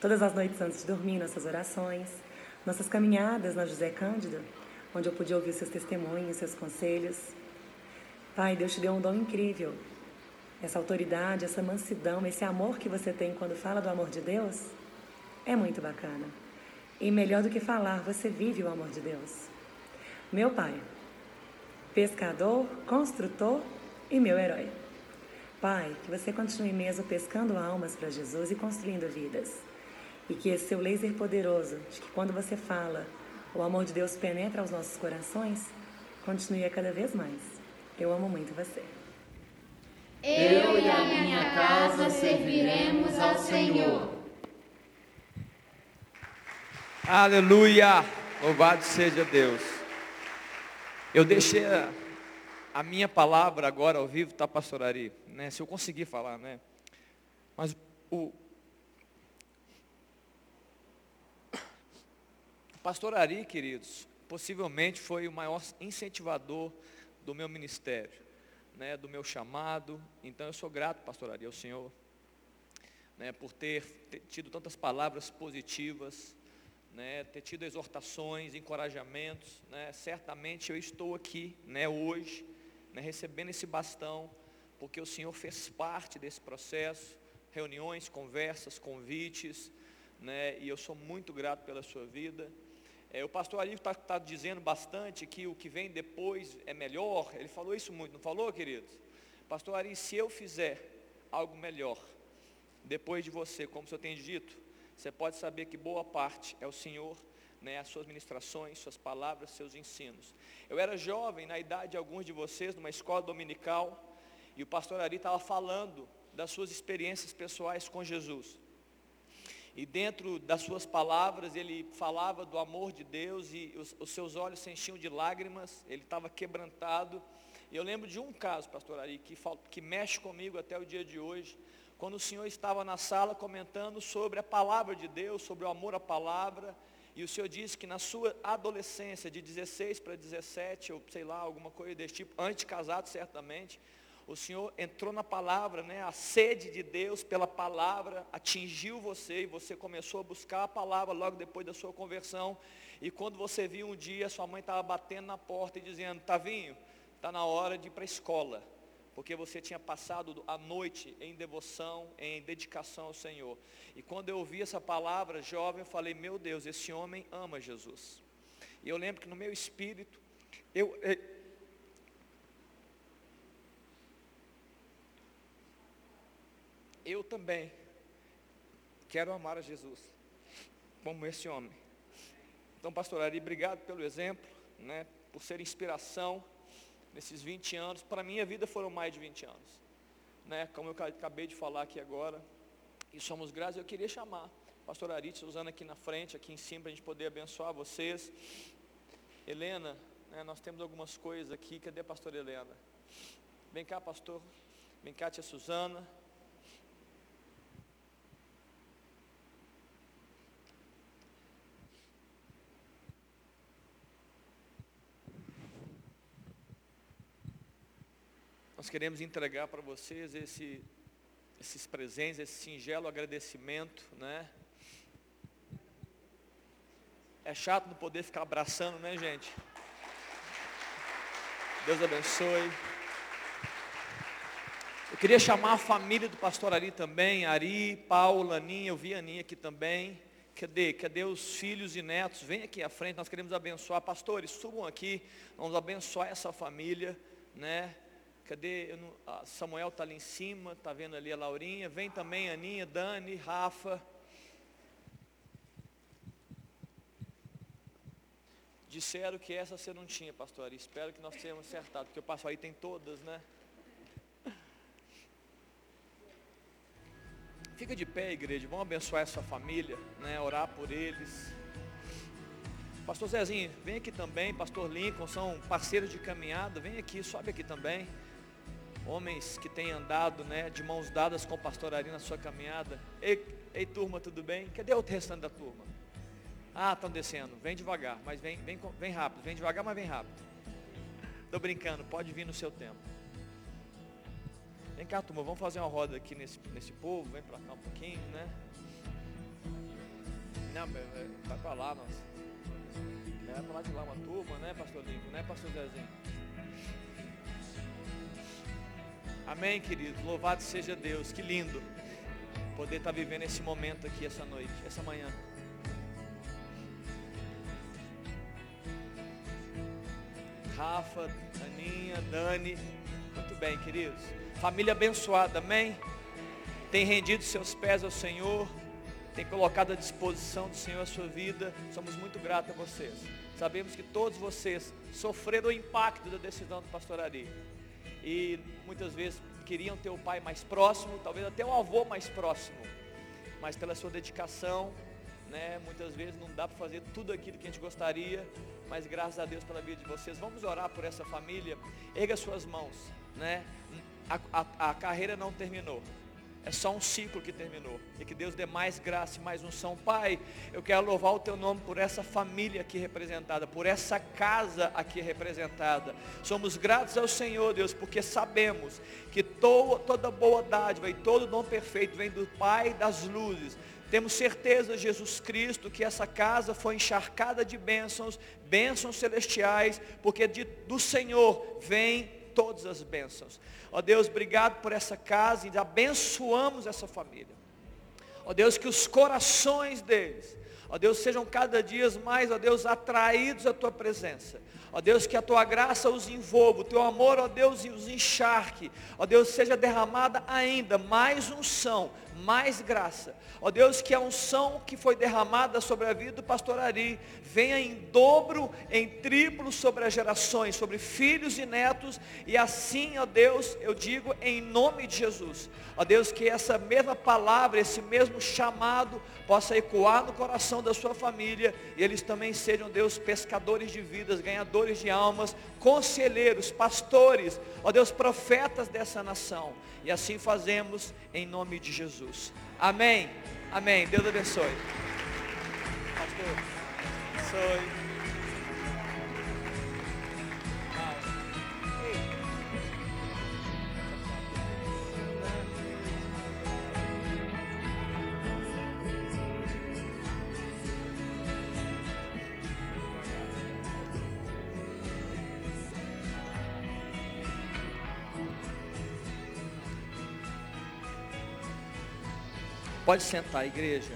Todas as noites antes de dormir, nossas orações, nossas caminhadas na José Cândido, onde eu pude ouvir seus testemunhos, seus conselhos. Pai, Deus te deu um dom incrível. Essa autoridade, essa mansidão, esse amor que você tem quando fala do amor de Deus é muito bacana. E melhor do que falar, você vive o amor de Deus. Meu pai, pescador, construtor e meu herói. Pai, que você continue mesmo pescando almas para Jesus e construindo vidas. E que esse seu laser poderoso, de que quando você fala, o amor de Deus penetra os nossos corações, continue a cada vez mais. Eu amo muito você. Eu e a minha casa serviremos ao Senhor. Aleluia! Louvado seja Deus. Eu deixei a, a, minha palavra agora ao vivo, tá, pastor Ari? Né? Se eu conseguir falar, né? Mas o, Pastor Ari, queridos, possivelmente foi o maior incentivador do meu ministério, né, do meu chamado. Então eu sou grato, pastor Ari, ao Senhor, né, por ter, ter, tido tantas palavras positivas, né, ter tido exortações, encorajamentos. Né, certamente eu estou aqui né, hoje, né, recebendo esse bastão, porque o Senhor fez parte desse processo, reuniões, conversas, convites, né, e eu sou muito grato pela sua vida. É, o pastor ali está tá dizendo bastante que o que vem depois é melhor. Ele falou isso muito, não falou, queridos? Pastor Ari, se eu fizer algo melhor depois de você, como o senhor tem dito, você pode saber que boa parte é o Senhor, né, as suas ministrações, suas palavras, seus ensinos. Eu era jovem, na idade de alguns de vocês, numa escola dominical, e o pastor Ari estava falando das suas experiências pessoais com Jesus. E dentro das suas palavras, ele falava do amor de Deus e os, os seus olhos se enchiam de lágrimas, ele estava quebrantado. E eu lembro de um caso, pastor Ari, que, que mexe comigo até o dia de hoje, quando o senhor estava na sala comentando sobre a palavra de Deus, sobre o amor à palavra, e o senhor disse que na sua adolescência, de 16 para 17, ou sei lá, alguma coisa desse tipo, antes casado certamente, o Senhor entrou na palavra, né? A sede de Deus pela palavra atingiu você e você começou a buscar a palavra logo depois da sua conversão. E quando você viu um dia, sua mãe estava batendo na porta e dizendo: Tavinho, está na hora de ir para a escola. Porque você tinha passado a noite em devoção, em dedicação ao Senhor. E quando eu ouvi essa palavra, jovem, eu falei: Meu Deus, esse homem ama Jesus. E eu lembro que no meu espírito, eu, eu também quero amar a Jesus, como esse homem. Então, pastor Ari, obrigado pelo exemplo, né, por ser inspiração nesses 20 anos. Para a minha vida foram mais de 20 anos. Né, como eu acabei de falar aqui agora, e somos gratos, eu queria chamar pastor Ari, usando aqui na frente, aqui em cima, para a gente poder abençoar vocês. Helena, né, nós temos algumas coisas aqui, cadê a pastora Helena? Vem cá, pastor. Vem cá, tia Suzana. Nós queremos entregar para vocês esse, esses presentes, esse singelo agradecimento, né? É chato não poder ficar abraçando, né, gente? Deus abençoe. Eu queria chamar a família do pastor Ari também, Ari, Paula, Aninha, eu vi a Aninha aqui também. Cadê? Cadê os filhos e netos? Vem aqui à frente, nós queremos abençoar. Pastores, subam aqui, vamos abençoar essa família, né? Cadê? Não, Samuel está ali em cima, está vendo ali a Laurinha. Vem também Aninha, Dani, Rafa. Disseram que essa você não tinha, pastor. Espero que nós tenhamos acertado, porque o pastor aí tem todas, né? Fica de pé, igreja. Vamos abençoar essa família, né? Orar por eles. Pastor Zezinho, vem aqui também. Pastor Lincoln, são parceiros de caminhada. Vem aqui, sobe aqui também homens que têm andado né, de mãos dadas com o pastor Ari na sua caminhada. Ei, ei, turma, tudo bem? Cadê o restante da turma? Ah, estão descendo. Vem devagar, mas vem, vem, vem rápido. Vem devagar, mas vem rápido. Estou brincando, pode vir no seu tempo. Vem cá, turma, vamos fazer uma roda aqui nesse, nesse povo. Vem para cá um pouquinho, né? Não, vai para lá, nossa. Vai para lá de lá uma turma, né, pastor Lincoln, né, pastor Zezinho? Amém, queridos. Louvado seja Deus. Que lindo poder estar vivendo esse momento aqui essa noite, essa manhã. Rafa, Aninha, Dani. Muito bem, queridos. Família abençoada, amém? Tem rendido seus pés ao Senhor, tem colocado à disposição do Senhor a sua vida. Somos muito gratos a vocês. Sabemos que todos vocês sofreram o impacto da decisão do pastor Ari e muitas vezes queriam ter o pai mais próximo, talvez até o avô mais próximo, mas pela sua dedicação, né, muitas vezes não dá para fazer tudo aquilo que a gente gostaria, mas graças a Deus pela vida de vocês, vamos orar por essa família, erga suas mãos, né, a, a, a carreira não terminou, é só um ciclo que terminou. E que Deus dê mais graça e mais unção. Pai, eu quero louvar o teu nome por essa família aqui representada, por essa casa aqui representada. Somos gratos ao Senhor, Deus, porque sabemos que to, toda boa dádiva e todo dom perfeito vem do Pai das luzes. Temos certeza, Jesus Cristo, que essa casa foi encharcada de bênçãos, bênçãos celestiais, porque de, do Senhor vem todas as bênçãos. Ó Deus, obrigado por essa casa e abençoamos essa família. Ó Deus, que os corações deles, ó Deus, sejam cada dia mais, ó Deus, atraídos à tua presença. Ó Deus, que a tua graça os envolva, o teu amor, ó Deus, os encharque. Ó Deus, seja derramada ainda mais unção, mais graça. Ó Deus, que a unção que foi derramada sobre a vida do pastor Ari venha em dobro, em triplo sobre as gerações, sobre filhos e netos, e assim, ó Deus, eu digo em nome de Jesus. Ó Deus, que essa mesma palavra, esse mesmo chamado possa ecoar no coração da sua família e eles também sejam, Deus, pescadores de vidas, ganhadores de almas, conselheiros, pastores, ó Deus, profetas dessa nação. E assim fazemos em nome de Jesus. Amém. Amém. Deus abençoe. Pastor, abençoe. Pode sentar, igreja.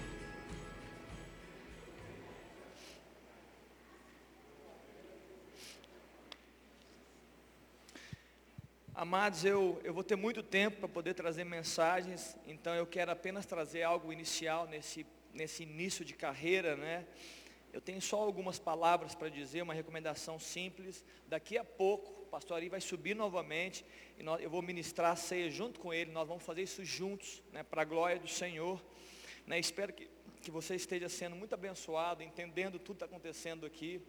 Amados, eu, eu vou ter muito tempo para poder trazer mensagens, então eu quero apenas trazer algo inicial nesse, nesse início de carreira, né? Eu tenho só algumas palavras para dizer, uma recomendação simples. Daqui a pouco, pastor Ari vai subir novamente e nós, eu vou ministrar a ceia junto com ele. Nós vamos fazer isso juntos, né, para a glória do Senhor. Né, espero que, que você esteja sendo muito abençoado, entendendo tudo que está acontecendo aqui.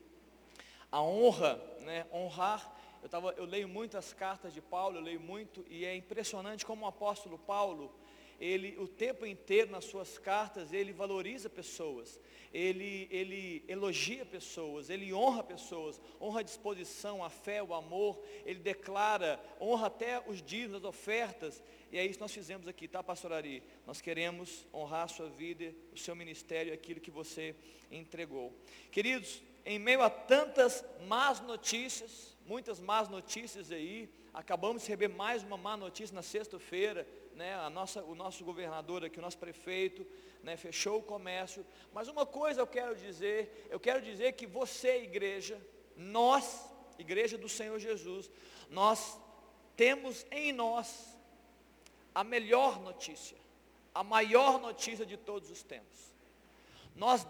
A honra, né, honrar. Eu, tava, eu leio muitas cartas de Paulo, eu leio muito, e é impressionante como o apóstolo Paulo, ele o tempo inteiro nas suas cartas, ele valoriza pessoas ele, ele elogia pessoas, ele honra pessoas, honra a disposição, a fé, o amor, ele declara, honra até os dízimos, as ofertas, e é isso que nós fizemos aqui, tá, pastor Ari? Nós queremos honrar a sua vida, o seu ministério, aquilo que você entregou. Queridos, em meio a tantas más notícias, muitas más notícias aí, acabamos de receber mais uma má notícia na sexta-feira, né, a nossa, o nosso governador aqui, o nosso prefeito, né, fechou o comércio. Mas uma coisa eu quero dizer, eu quero dizer que você, igreja, nós, igreja do Senhor Jesus, nós temos em nós a melhor notícia, a maior notícia de todos os tempos. Nós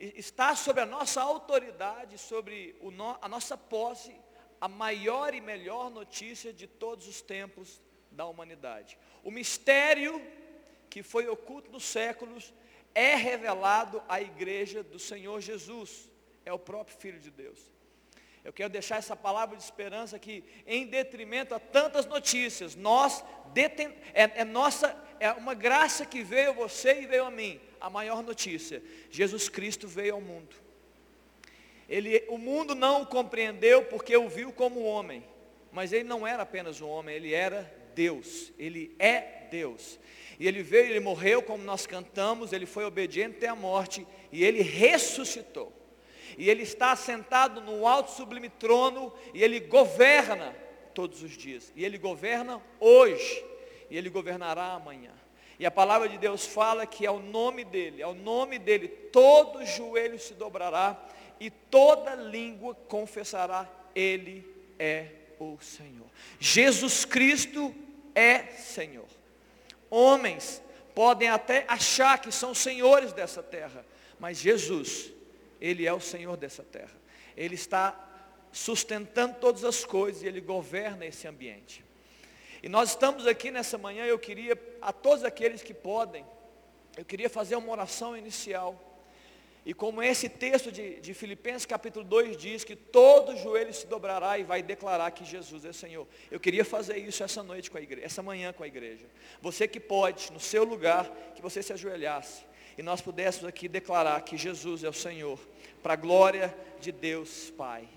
está sobre a nossa autoridade, sobre no, a nossa posse, a maior e melhor notícia de todos os tempos da humanidade. O mistério que foi oculto nos séculos é revelado à igreja do Senhor Jesus, é o próprio Filho de Deus. Eu quero deixar essa palavra de esperança que, em detrimento a tantas notícias, nós deten é, é, nossa, é uma graça que veio a você e veio a mim. A maior notícia: Jesus Cristo veio ao mundo. Ele, o mundo não o compreendeu porque o viu como homem, mas ele não era apenas um homem, ele era Deus, Ele é Deus. E Ele veio, Ele morreu como nós cantamos, Ele foi obediente até a morte e Ele ressuscitou. E Ele está sentado no alto sublime trono e Ele governa todos os dias. E Ele governa hoje e Ele governará amanhã. E a palavra de Deus fala que ao nome dEle, ao nome dEle, todo joelho se dobrará e toda língua confessará, Ele é o Senhor. Jesus Cristo é Senhor. Homens podem até achar que são senhores dessa terra, mas Jesus, Ele é o Senhor dessa terra. Ele está sustentando todas as coisas e Ele governa esse ambiente. E nós estamos aqui nessa manhã, eu queria, a todos aqueles que podem, eu queria fazer uma oração inicial e como esse texto de, de, Filipenses capítulo 2 diz que todo joelho se dobrará e vai declarar que Jesus é Senhor. Eu queria fazer isso essa noite com a igreja, essa manhã com a igreja. Você que pode, no seu lugar, que você se ajoelhasse e nós pudéssemos aqui declarar que Jesus é o Senhor, para a glória de Deus Pai.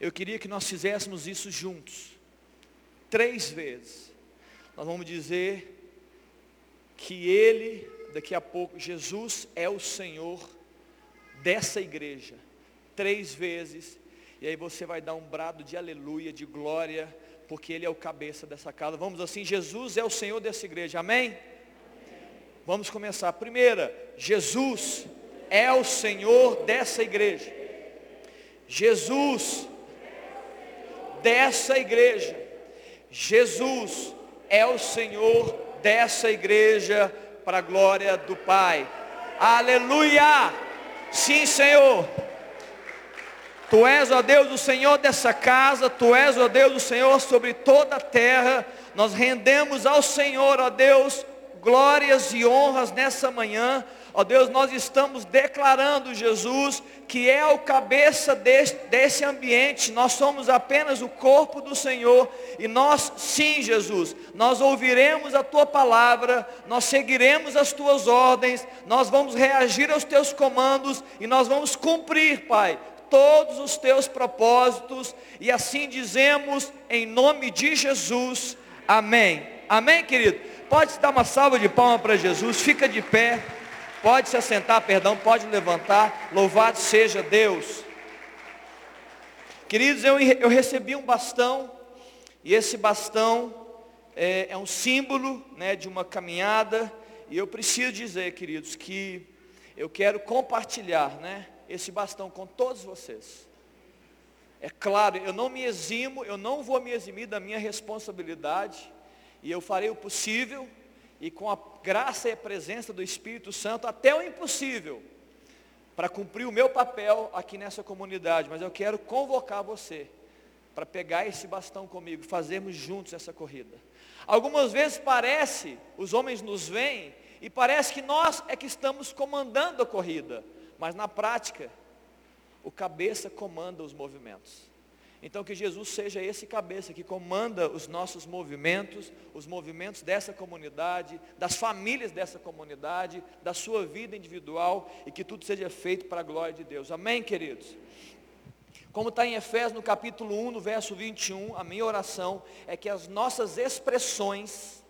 Eu queria que nós fizéssemos isso juntos, três vezes. Nós vamos dizer que Ele, daqui a pouco, Jesus é o Senhor dessa igreja, três vezes, e aí você vai dar um brado de aleluia, de glória, porque Ele é o cabeça dessa casa. Vamos assim, Jesus é o Senhor dessa igreja, amém? Vamos começar. Primeira, Jesus é o Senhor dessa igreja. Jesus dessa igreja. Jesus é o Senhor dessa igreja para a glória do Pai. Aleluia! Sim, Senhor. Tu és, ó Deus, o Senhor dessa casa, Tu és, ó Deus, o Senhor sobre toda a terra. Nós rendemos ao Senhor, ó Deus, glórias e honras nessa manhã. Ó Deus, nós estamos declarando Jesus que é o cabeça desse, desse ambiente. Nós somos apenas o corpo do Senhor. E nós, sim, Jesus, nós ouviremos a tua palavra, nós seguiremos as tuas ordens, nós vamos reagir aos teus comandos e nós vamos cumprir, Pai, todos os teus propósitos. E assim dizemos em nome de Jesus. Amém. Amém, querido? Pode dar uma salva de palmas para Jesus. Fica de pé. Pode se assentar, perdão, pode levantar. Louvado seja Deus. Queridos, eu, eu recebi um bastão, e esse bastão é, é um símbolo né, de uma caminhada, e eu preciso dizer, queridos, que eu quero compartilhar né, esse bastão com todos vocês. É claro, eu não me eximo, eu não vou me eximir da minha responsabilidade, e eu farei o possível e com a graça e a presença do Espírito Santo até o impossível para cumprir o meu papel aqui nessa comunidade. Mas eu quero convocar você para pegar esse bastão comigo, fazermos juntos essa corrida. Algumas vezes parece, os homens nos veem e parece que nós é que estamos comandando a corrida, mas na prática, o cabeça comanda os movimentos. Então que Jesus seja esse cabeça que comanda os nossos movimentos, os movimentos dessa comunidade, das famílias dessa comunidade, da sua vida individual e que tudo seja feito para a glória de Deus. Amém, queridos? Como está em Efésios no capítulo 1, no verso 21, a minha oração é que as nossas expressões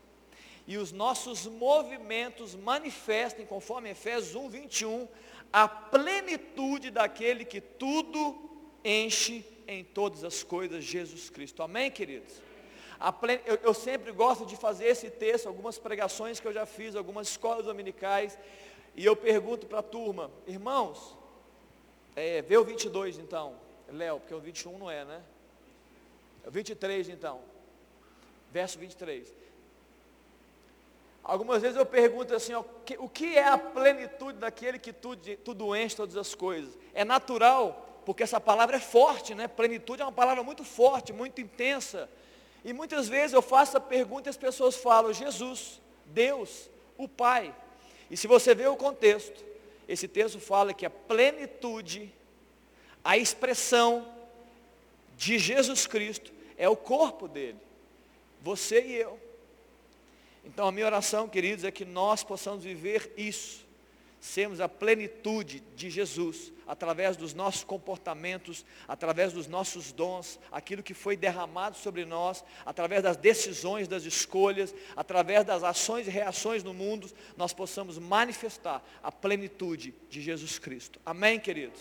e os nossos movimentos manifestem, conforme Efésios 1, 21, a plenitude daquele que tudo enche em todas as coisas Jesus Cristo. Amém, queridos? Plen... Eu, eu, sempre gosto de fazer esse texto, algumas pregações que eu já fiz, algumas escolas dominicais, e eu pergunto para a turma, irmãos, é, vê o 22 então, Léo, porque o 21 não é, né? É o 23 então, verso 23. Algumas vezes eu pergunto assim, ó, o que é a plenitude daquele que tudo, tudo enche todas as coisas? É natural porque essa palavra é forte, né? Plenitude é uma palavra muito forte, muito intensa. E muitas vezes eu faço a pergunta e as pessoas falam, Jesus, Deus, o Pai. E se você vê o contexto, esse texto fala que a plenitude, a expressão de Jesus Cristo é o corpo dele. Você e eu. Então a minha oração, queridos, é que nós possamos viver isso sermos a plenitude de Jesus, através dos nossos comportamentos, através dos nossos dons, aquilo que foi derramado sobre nós, através das decisões, das escolhas, através das ações e reações no mundo, nós possamos manifestar a plenitude de Jesus Cristo. Amém, queridos?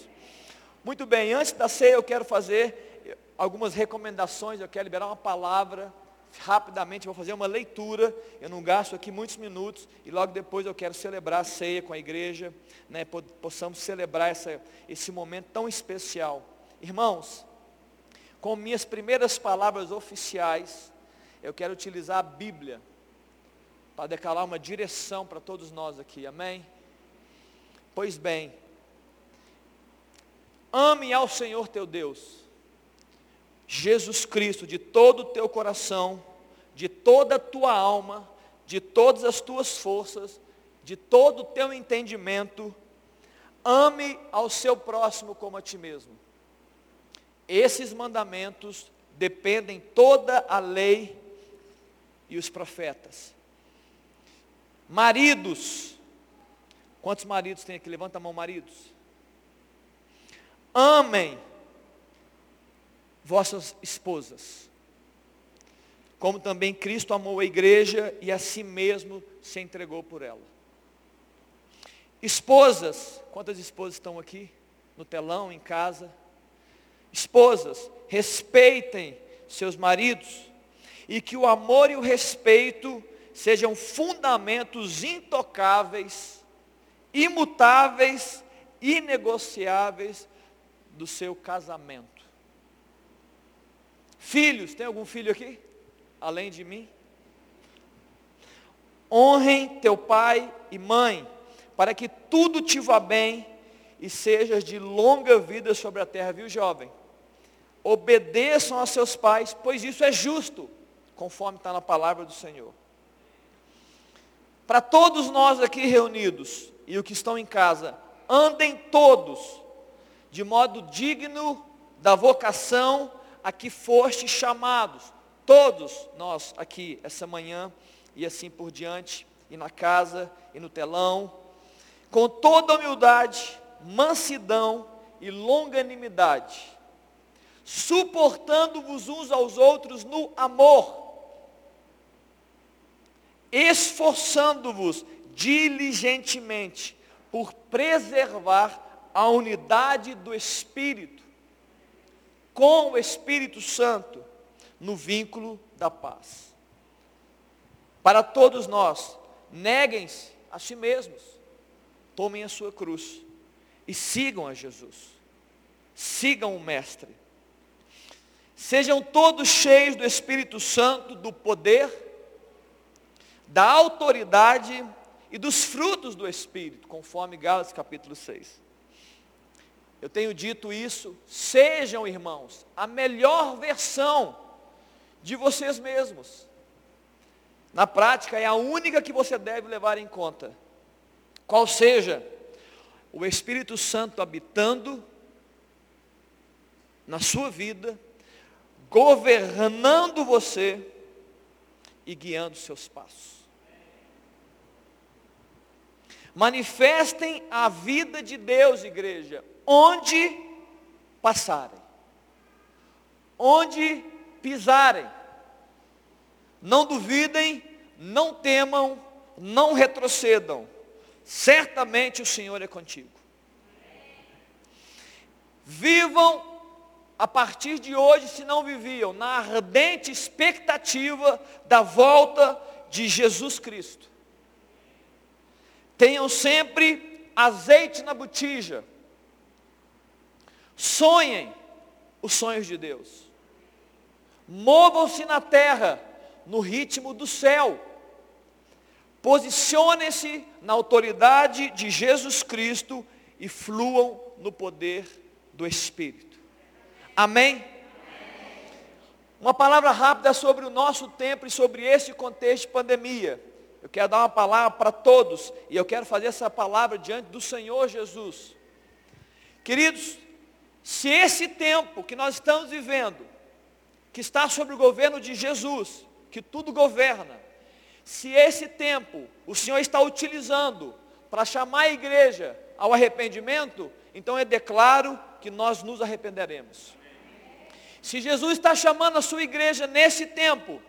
Muito bem, antes da ceia eu quero fazer algumas recomendações, eu quero liberar uma palavra rapidamente vou fazer uma leitura, eu não gasto aqui muitos minutos, e logo depois eu quero celebrar a ceia com a igreja, né, possamos celebrar essa, esse momento tão especial. Irmãos, com minhas primeiras palavras oficiais, eu quero utilizar a Bíblia para decalar uma direção para todos nós aqui, amém? Pois bem, ame ao Senhor teu Deus, Jesus Cristo de todo o teu coração, de toda a tua alma, de todas as tuas forças, de todo o teu entendimento, ame ao seu próximo como a ti mesmo. Esses mandamentos dependem toda a lei e os profetas. Maridos, quantos maridos tem aqui? Levanta a mão, maridos. Amem vossas esposas. Como também Cristo amou a igreja e a si mesmo se entregou por ela. Esposas, quantas esposas estão aqui? No telão, em casa? Esposas, respeitem seus maridos e que o amor e o respeito sejam fundamentos intocáveis, imutáveis inegociáveis do seu casamento. Filhos, tem algum filho aqui? Além de mim? Honrem teu pai e mãe, para que tudo te vá bem e sejas de longa vida sobre a terra, viu jovem? Obedeçam a seus pais, pois isso é justo, conforme está na palavra do Senhor. Para todos nós aqui reunidos e os que estão em casa, andem todos de modo digno da vocação a que foste chamados. Todos nós aqui essa manhã e assim por diante, e na casa e no telão, com toda humildade, mansidão e longanimidade, suportando-vos uns aos outros no amor, esforçando-vos diligentemente por preservar a unidade do Espírito com o Espírito Santo no vínculo da paz. Para todos nós, neguem-se a si mesmos, tomem a sua cruz e sigam a Jesus. Sigam o Mestre. Sejam todos cheios do Espírito Santo, do poder, da autoridade e dos frutos do Espírito, conforme Gálatas capítulo 6. Eu tenho dito isso, sejam irmãos, a melhor versão de vocês mesmos. Na prática, é a única que você deve levar em conta. Qual seja o Espírito Santo habitando na sua vida, governando você e guiando seus passos. Manifestem a vida de Deus, igreja, onde passarem, onde pisarem. Não duvidem, não temam, não retrocedam. Certamente o Senhor é contigo. Vivam a partir de hoje, se não viviam, na ardente expectativa da volta de Jesus Cristo. Tenham sempre azeite na botija. Sonhem os sonhos de Deus. Movam-se na terra, no ritmo do céu. Posicionem-se na autoridade de Jesus Cristo e fluam no poder do Espírito. Amém? Uma palavra rápida sobre o nosso tempo e sobre esse contexto de pandemia. Eu quero dar uma palavra para todos e eu quero fazer essa palavra diante do Senhor Jesus. Queridos, se esse tempo que nós estamos vivendo, que está sob o governo de Jesus, que tudo governa, se esse tempo o Senhor está utilizando para chamar a igreja ao arrependimento, então eu declaro que nós nos arrependeremos. Se Jesus está chamando a sua igreja nesse tempo,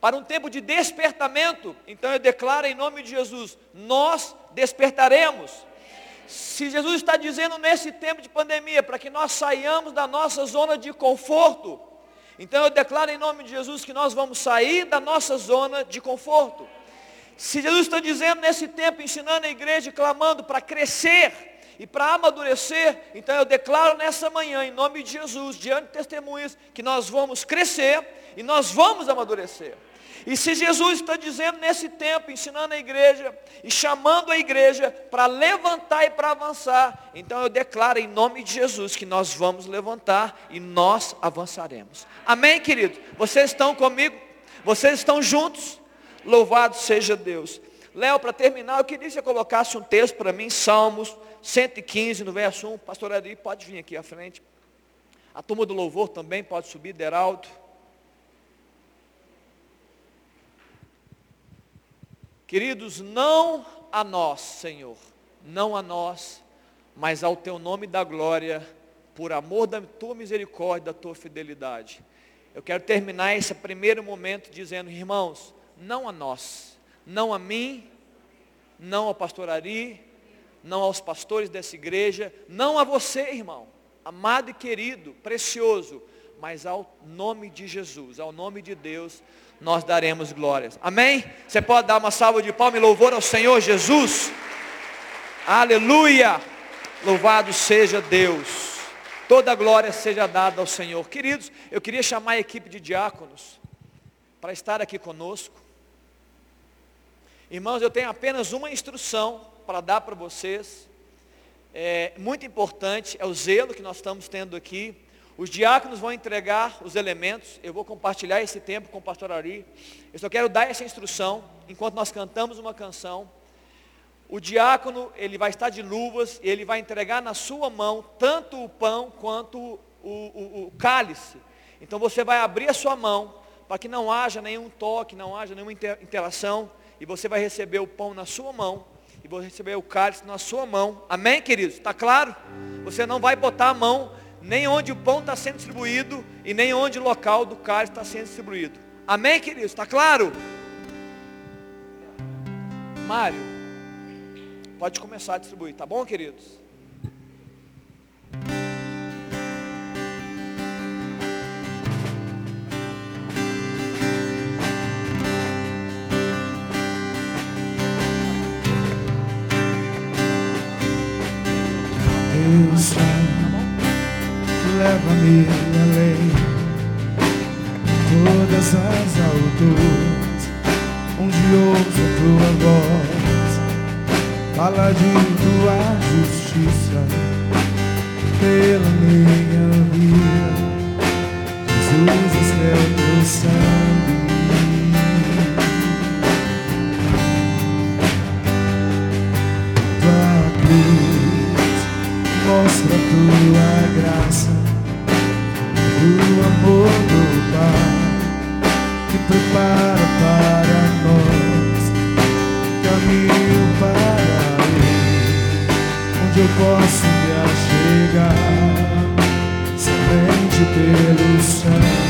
para um tempo de despertamento, então eu declaro em nome de Jesus, nós despertaremos. Se Jesus está dizendo nesse tempo de pandemia, para que nós saiamos da nossa zona de conforto, então eu declaro em nome de Jesus que nós vamos sair da nossa zona de conforto. Se Jesus está dizendo nesse tempo, ensinando a igreja, clamando para crescer e para amadurecer, então eu declaro nessa manhã, em nome de Jesus, diante de testemunhas, que nós vamos crescer e nós vamos amadurecer. E se Jesus está dizendo nesse tempo, ensinando a igreja e chamando a igreja para levantar e para avançar, então eu declaro em nome de Jesus que nós vamos levantar e nós avançaremos. Amém, querido? Vocês estão comigo? Vocês estão juntos? Louvado seja Deus. Léo, para terminar, eu queria que você colocasse um texto para mim, Salmos 115, no verso 1. Pastor Adi, pode vir aqui à frente. A turma do louvor também pode subir, Deraldo. Queridos, não a nós, Senhor, não a nós, mas ao teu nome da glória, por amor da tua misericórdia, da tua fidelidade. Eu quero terminar esse primeiro momento dizendo, irmãos, não a nós, não a mim, não ao pastor Ari, não aos pastores dessa igreja, não a você, irmão, amado e querido, precioso, mas ao nome de Jesus, ao nome de Deus, nós daremos glórias. Amém? Você pode dar uma salva de palmas e louvor ao Senhor Jesus? Aleluia! Louvado seja Deus. Toda glória seja dada ao Senhor. Queridos, eu queria chamar a equipe de diáconos para estar aqui conosco. Irmãos, eu tenho apenas uma instrução para dar para vocês. É muito importante, é o zelo que nós estamos tendo aqui. Os diáconos vão entregar os elementos. Eu vou compartilhar esse tempo com o pastor Ari. Eu só quero dar essa instrução enquanto nós cantamos uma canção. O diácono, ele vai estar de luvas e ele vai entregar na sua mão tanto o pão quanto o, o, o cálice. Então você vai abrir a sua mão para que não haja nenhum toque, não haja nenhuma interação. E você vai receber o pão na sua mão e vou receber o cálice na sua mão. Amém, queridos? Está claro? Você não vai botar a mão nem onde o pão está sendo distribuído e nem onde o local do cálice está sendo distribuído. Amém, queridos? Está claro? Mário, pode começar a distribuir, tá bom, queridos? Leva-me além todas as alturas onde ouço a tua voz fala de tua justiça pela minha vida. Jesus é o teu posso me achegar somente pelo sangue.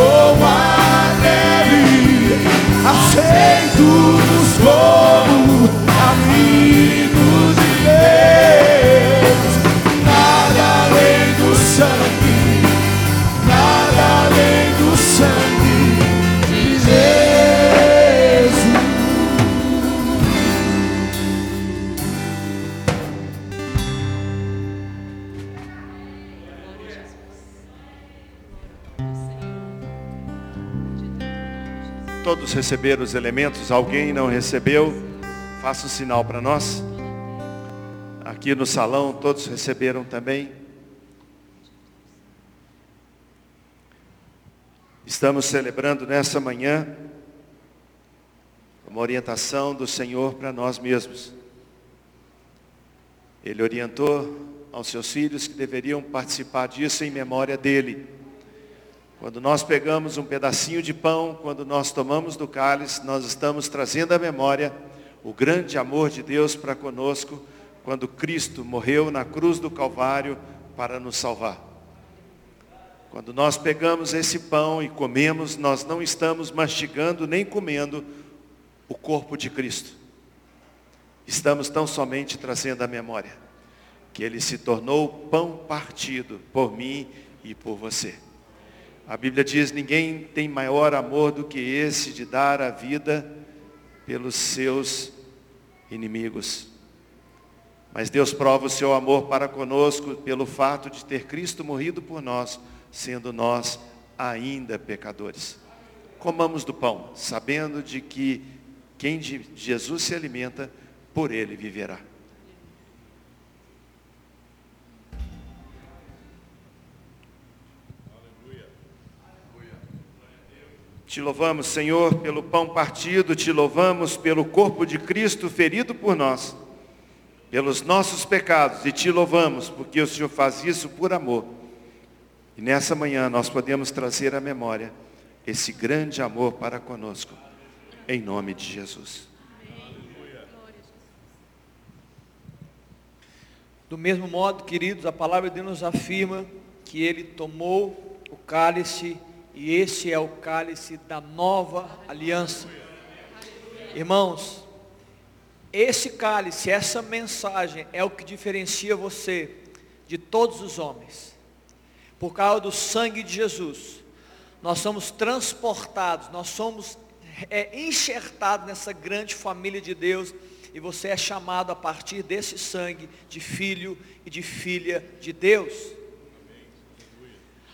Brancos como receberam os elementos, alguém não recebeu? Faça um sinal para nós. Aqui no salão, todos receberam também. Estamos celebrando nessa manhã uma orientação do Senhor para nós mesmos. Ele orientou aos seus filhos que deveriam participar disso em memória dele. Quando nós pegamos um pedacinho de pão, quando nós tomamos do cálice, nós estamos trazendo à memória o grande amor de Deus para conosco, quando Cristo morreu na cruz do Calvário para nos salvar. Quando nós pegamos esse pão e comemos, nós não estamos mastigando nem comendo o corpo de Cristo. Estamos tão somente trazendo à memória que ele se tornou pão partido por mim e por você. A Bíblia diz: ninguém tem maior amor do que esse de dar a vida pelos seus inimigos. Mas Deus prova o seu amor para conosco pelo fato de ter Cristo morrido por nós, sendo nós ainda pecadores. Comamos do pão, sabendo de que quem de Jesus se alimenta, por ele viverá. Te louvamos, Senhor, pelo pão partido, te louvamos pelo corpo de Cristo ferido por nós, pelos nossos pecados, e te louvamos porque o Senhor faz isso por amor. E nessa manhã nós podemos trazer à memória esse grande amor para conosco, em nome de Jesus. Do mesmo modo, queridos, a palavra de Deus nos afirma que ele tomou o cálice e esse é o cálice da nova aliança. Irmãos, esse cálice, essa mensagem é o que diferencia você de todos os homens. Por causa do sangue de Jesus, nós somos transportados, nós somos é, enxertados nessa grande família de Deus e você é chamado a partir desse sangue de filho e de filha de Deus.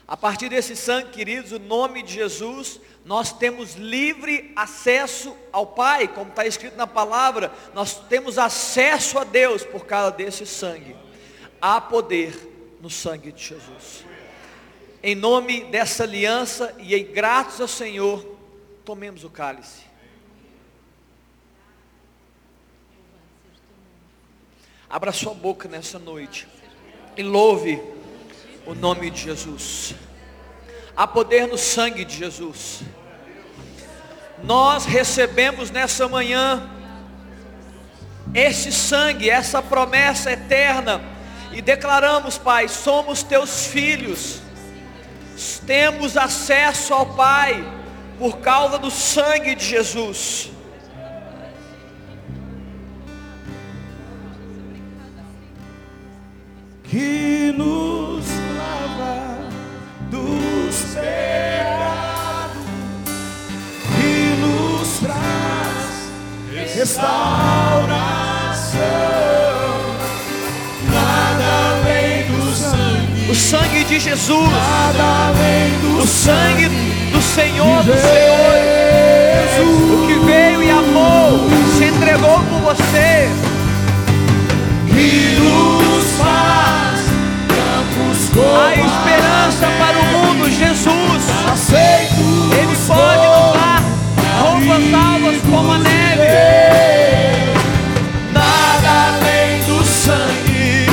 A partir desse sangue, queridos, o nome de Jesus, nós temos livre acesso ao Pai, como está escrito na palavra, nós temos acesso a Deus por causa desse sangue. Há poder no sangue de Jesus. Em nome dessa aliança e em gratos ao Senhor, tomemos o cálice. Abra sua boca nessa noite e louve o nome de Jesus. Há poder no sangue de Jesus. Nós recebemos nessa manhã esse sangue, essa promessa eterna e declaramos, Pai, somos teus filhos. Temos acesso ao Pai por causa do sangue de Jesus. que nos restauração. Nada além do sangue, O sangue de Jesus, nada do o sangue do Senhor de dos Senhores, o que veio e amou, se entregou por você. faz esperança para o mundo, Jesus. Aceito Ele pode nos dar roupas alvas como a neve. Nada além do sangue,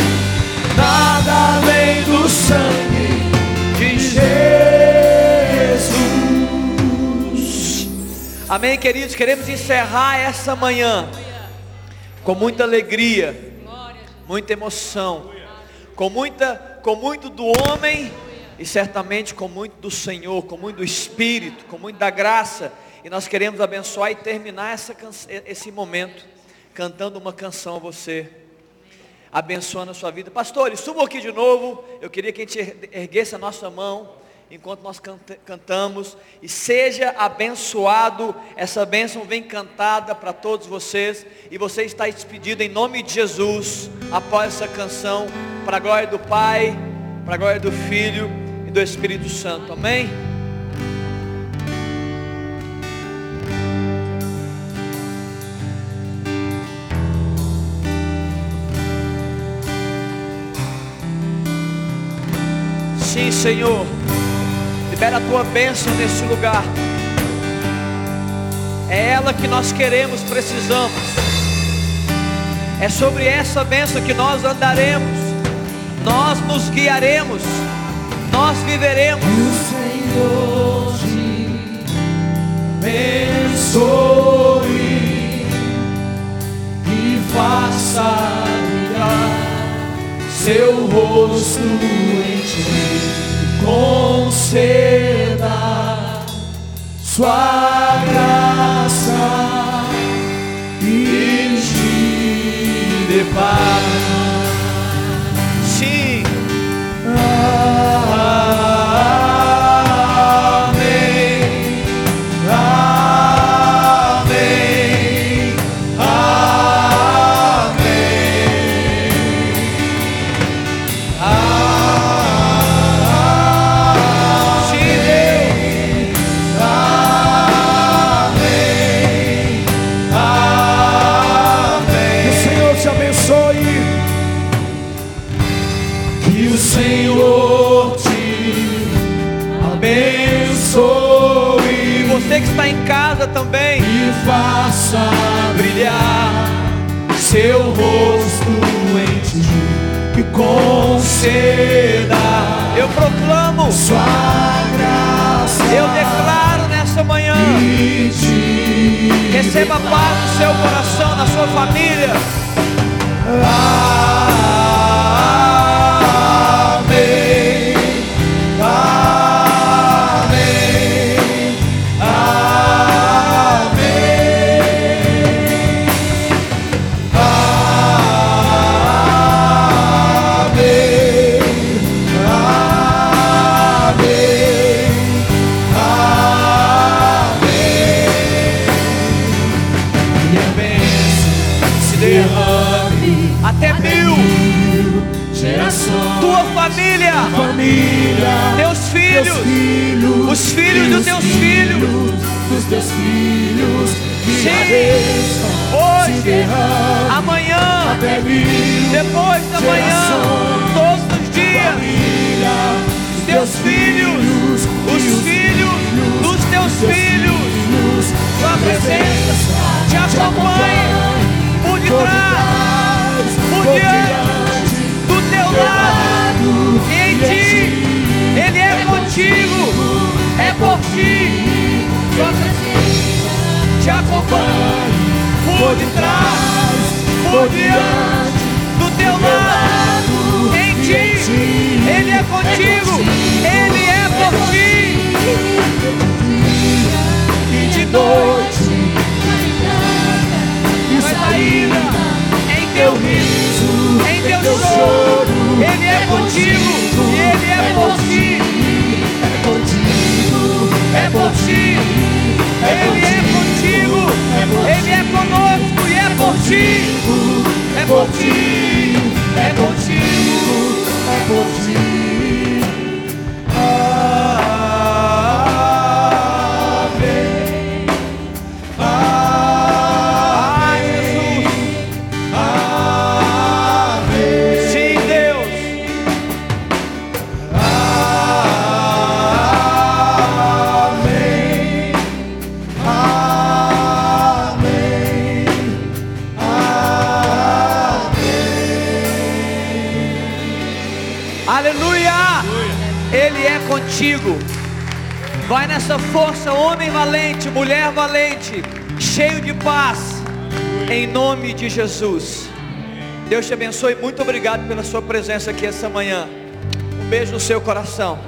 nada além do sangue de Jesus. Amém, queridos? Queremos encerrar essa manhã com muita alegria, muita emoção, com muita, com muito do homem e certamente com muito do Senhor, com muito do Espírito, com muito da graça. E nós queremos abençoar e terminar essa, esse momento cantando uma canção a você, abençoando a sua vida. Pastores, subam aqui de novo. Eu queria que a gente er- erguesse a nossa mão enquanto nós canta- cantamos e seja abençoado. Essa bênção vem cantada para todos vocês e você está despedido em nome de Jesus após essa canção para a glória do Pai, para a glória do Filho e do Espírito Santo. Amém? Sim, Senhor. Libera a tua bênção nesse lugar. É ela que nós queremos, precisamos. É sobre essa bênção que nós andaremos. Nós nos guiaremos. Nós viveremos. Senhor te abençoe e faça brilhar seu rosto em ti, conceda sua graça e dê paz. Conceda. Eu proclamo. Sua graça. Eu declaro nessa manhã. Receba paz no seu coração, na sua família. Amém. Filhos. Os filhos dos teus filhos. dos teus filhos, Sim. Hoje, amanhã, depois da manhã, todos os dias. família, Teus filhos, os filhos dos teus filhos, tua presença te acompanhe por detrás, por diante, contigo, é por ti. Assim, te acompanho por detrás, por diante, do teu lado, em ti. Ele é, é contigo, ele é, é, é por ti. E de noite, e saída, em teu riso, em teu choro, ele é contigo, e ele é por ti. É contigo, é por ti. Ele é contigo, Ele é conosco e é por ti. É por ti, é contigo, é por ti. Nessa força, homem valente, mulher valente, cheio de paz, em nome de Jesus. Deus te abençoe. Muito obrigado pela sua presença aqui essa manhã. Um beijo no seu coração.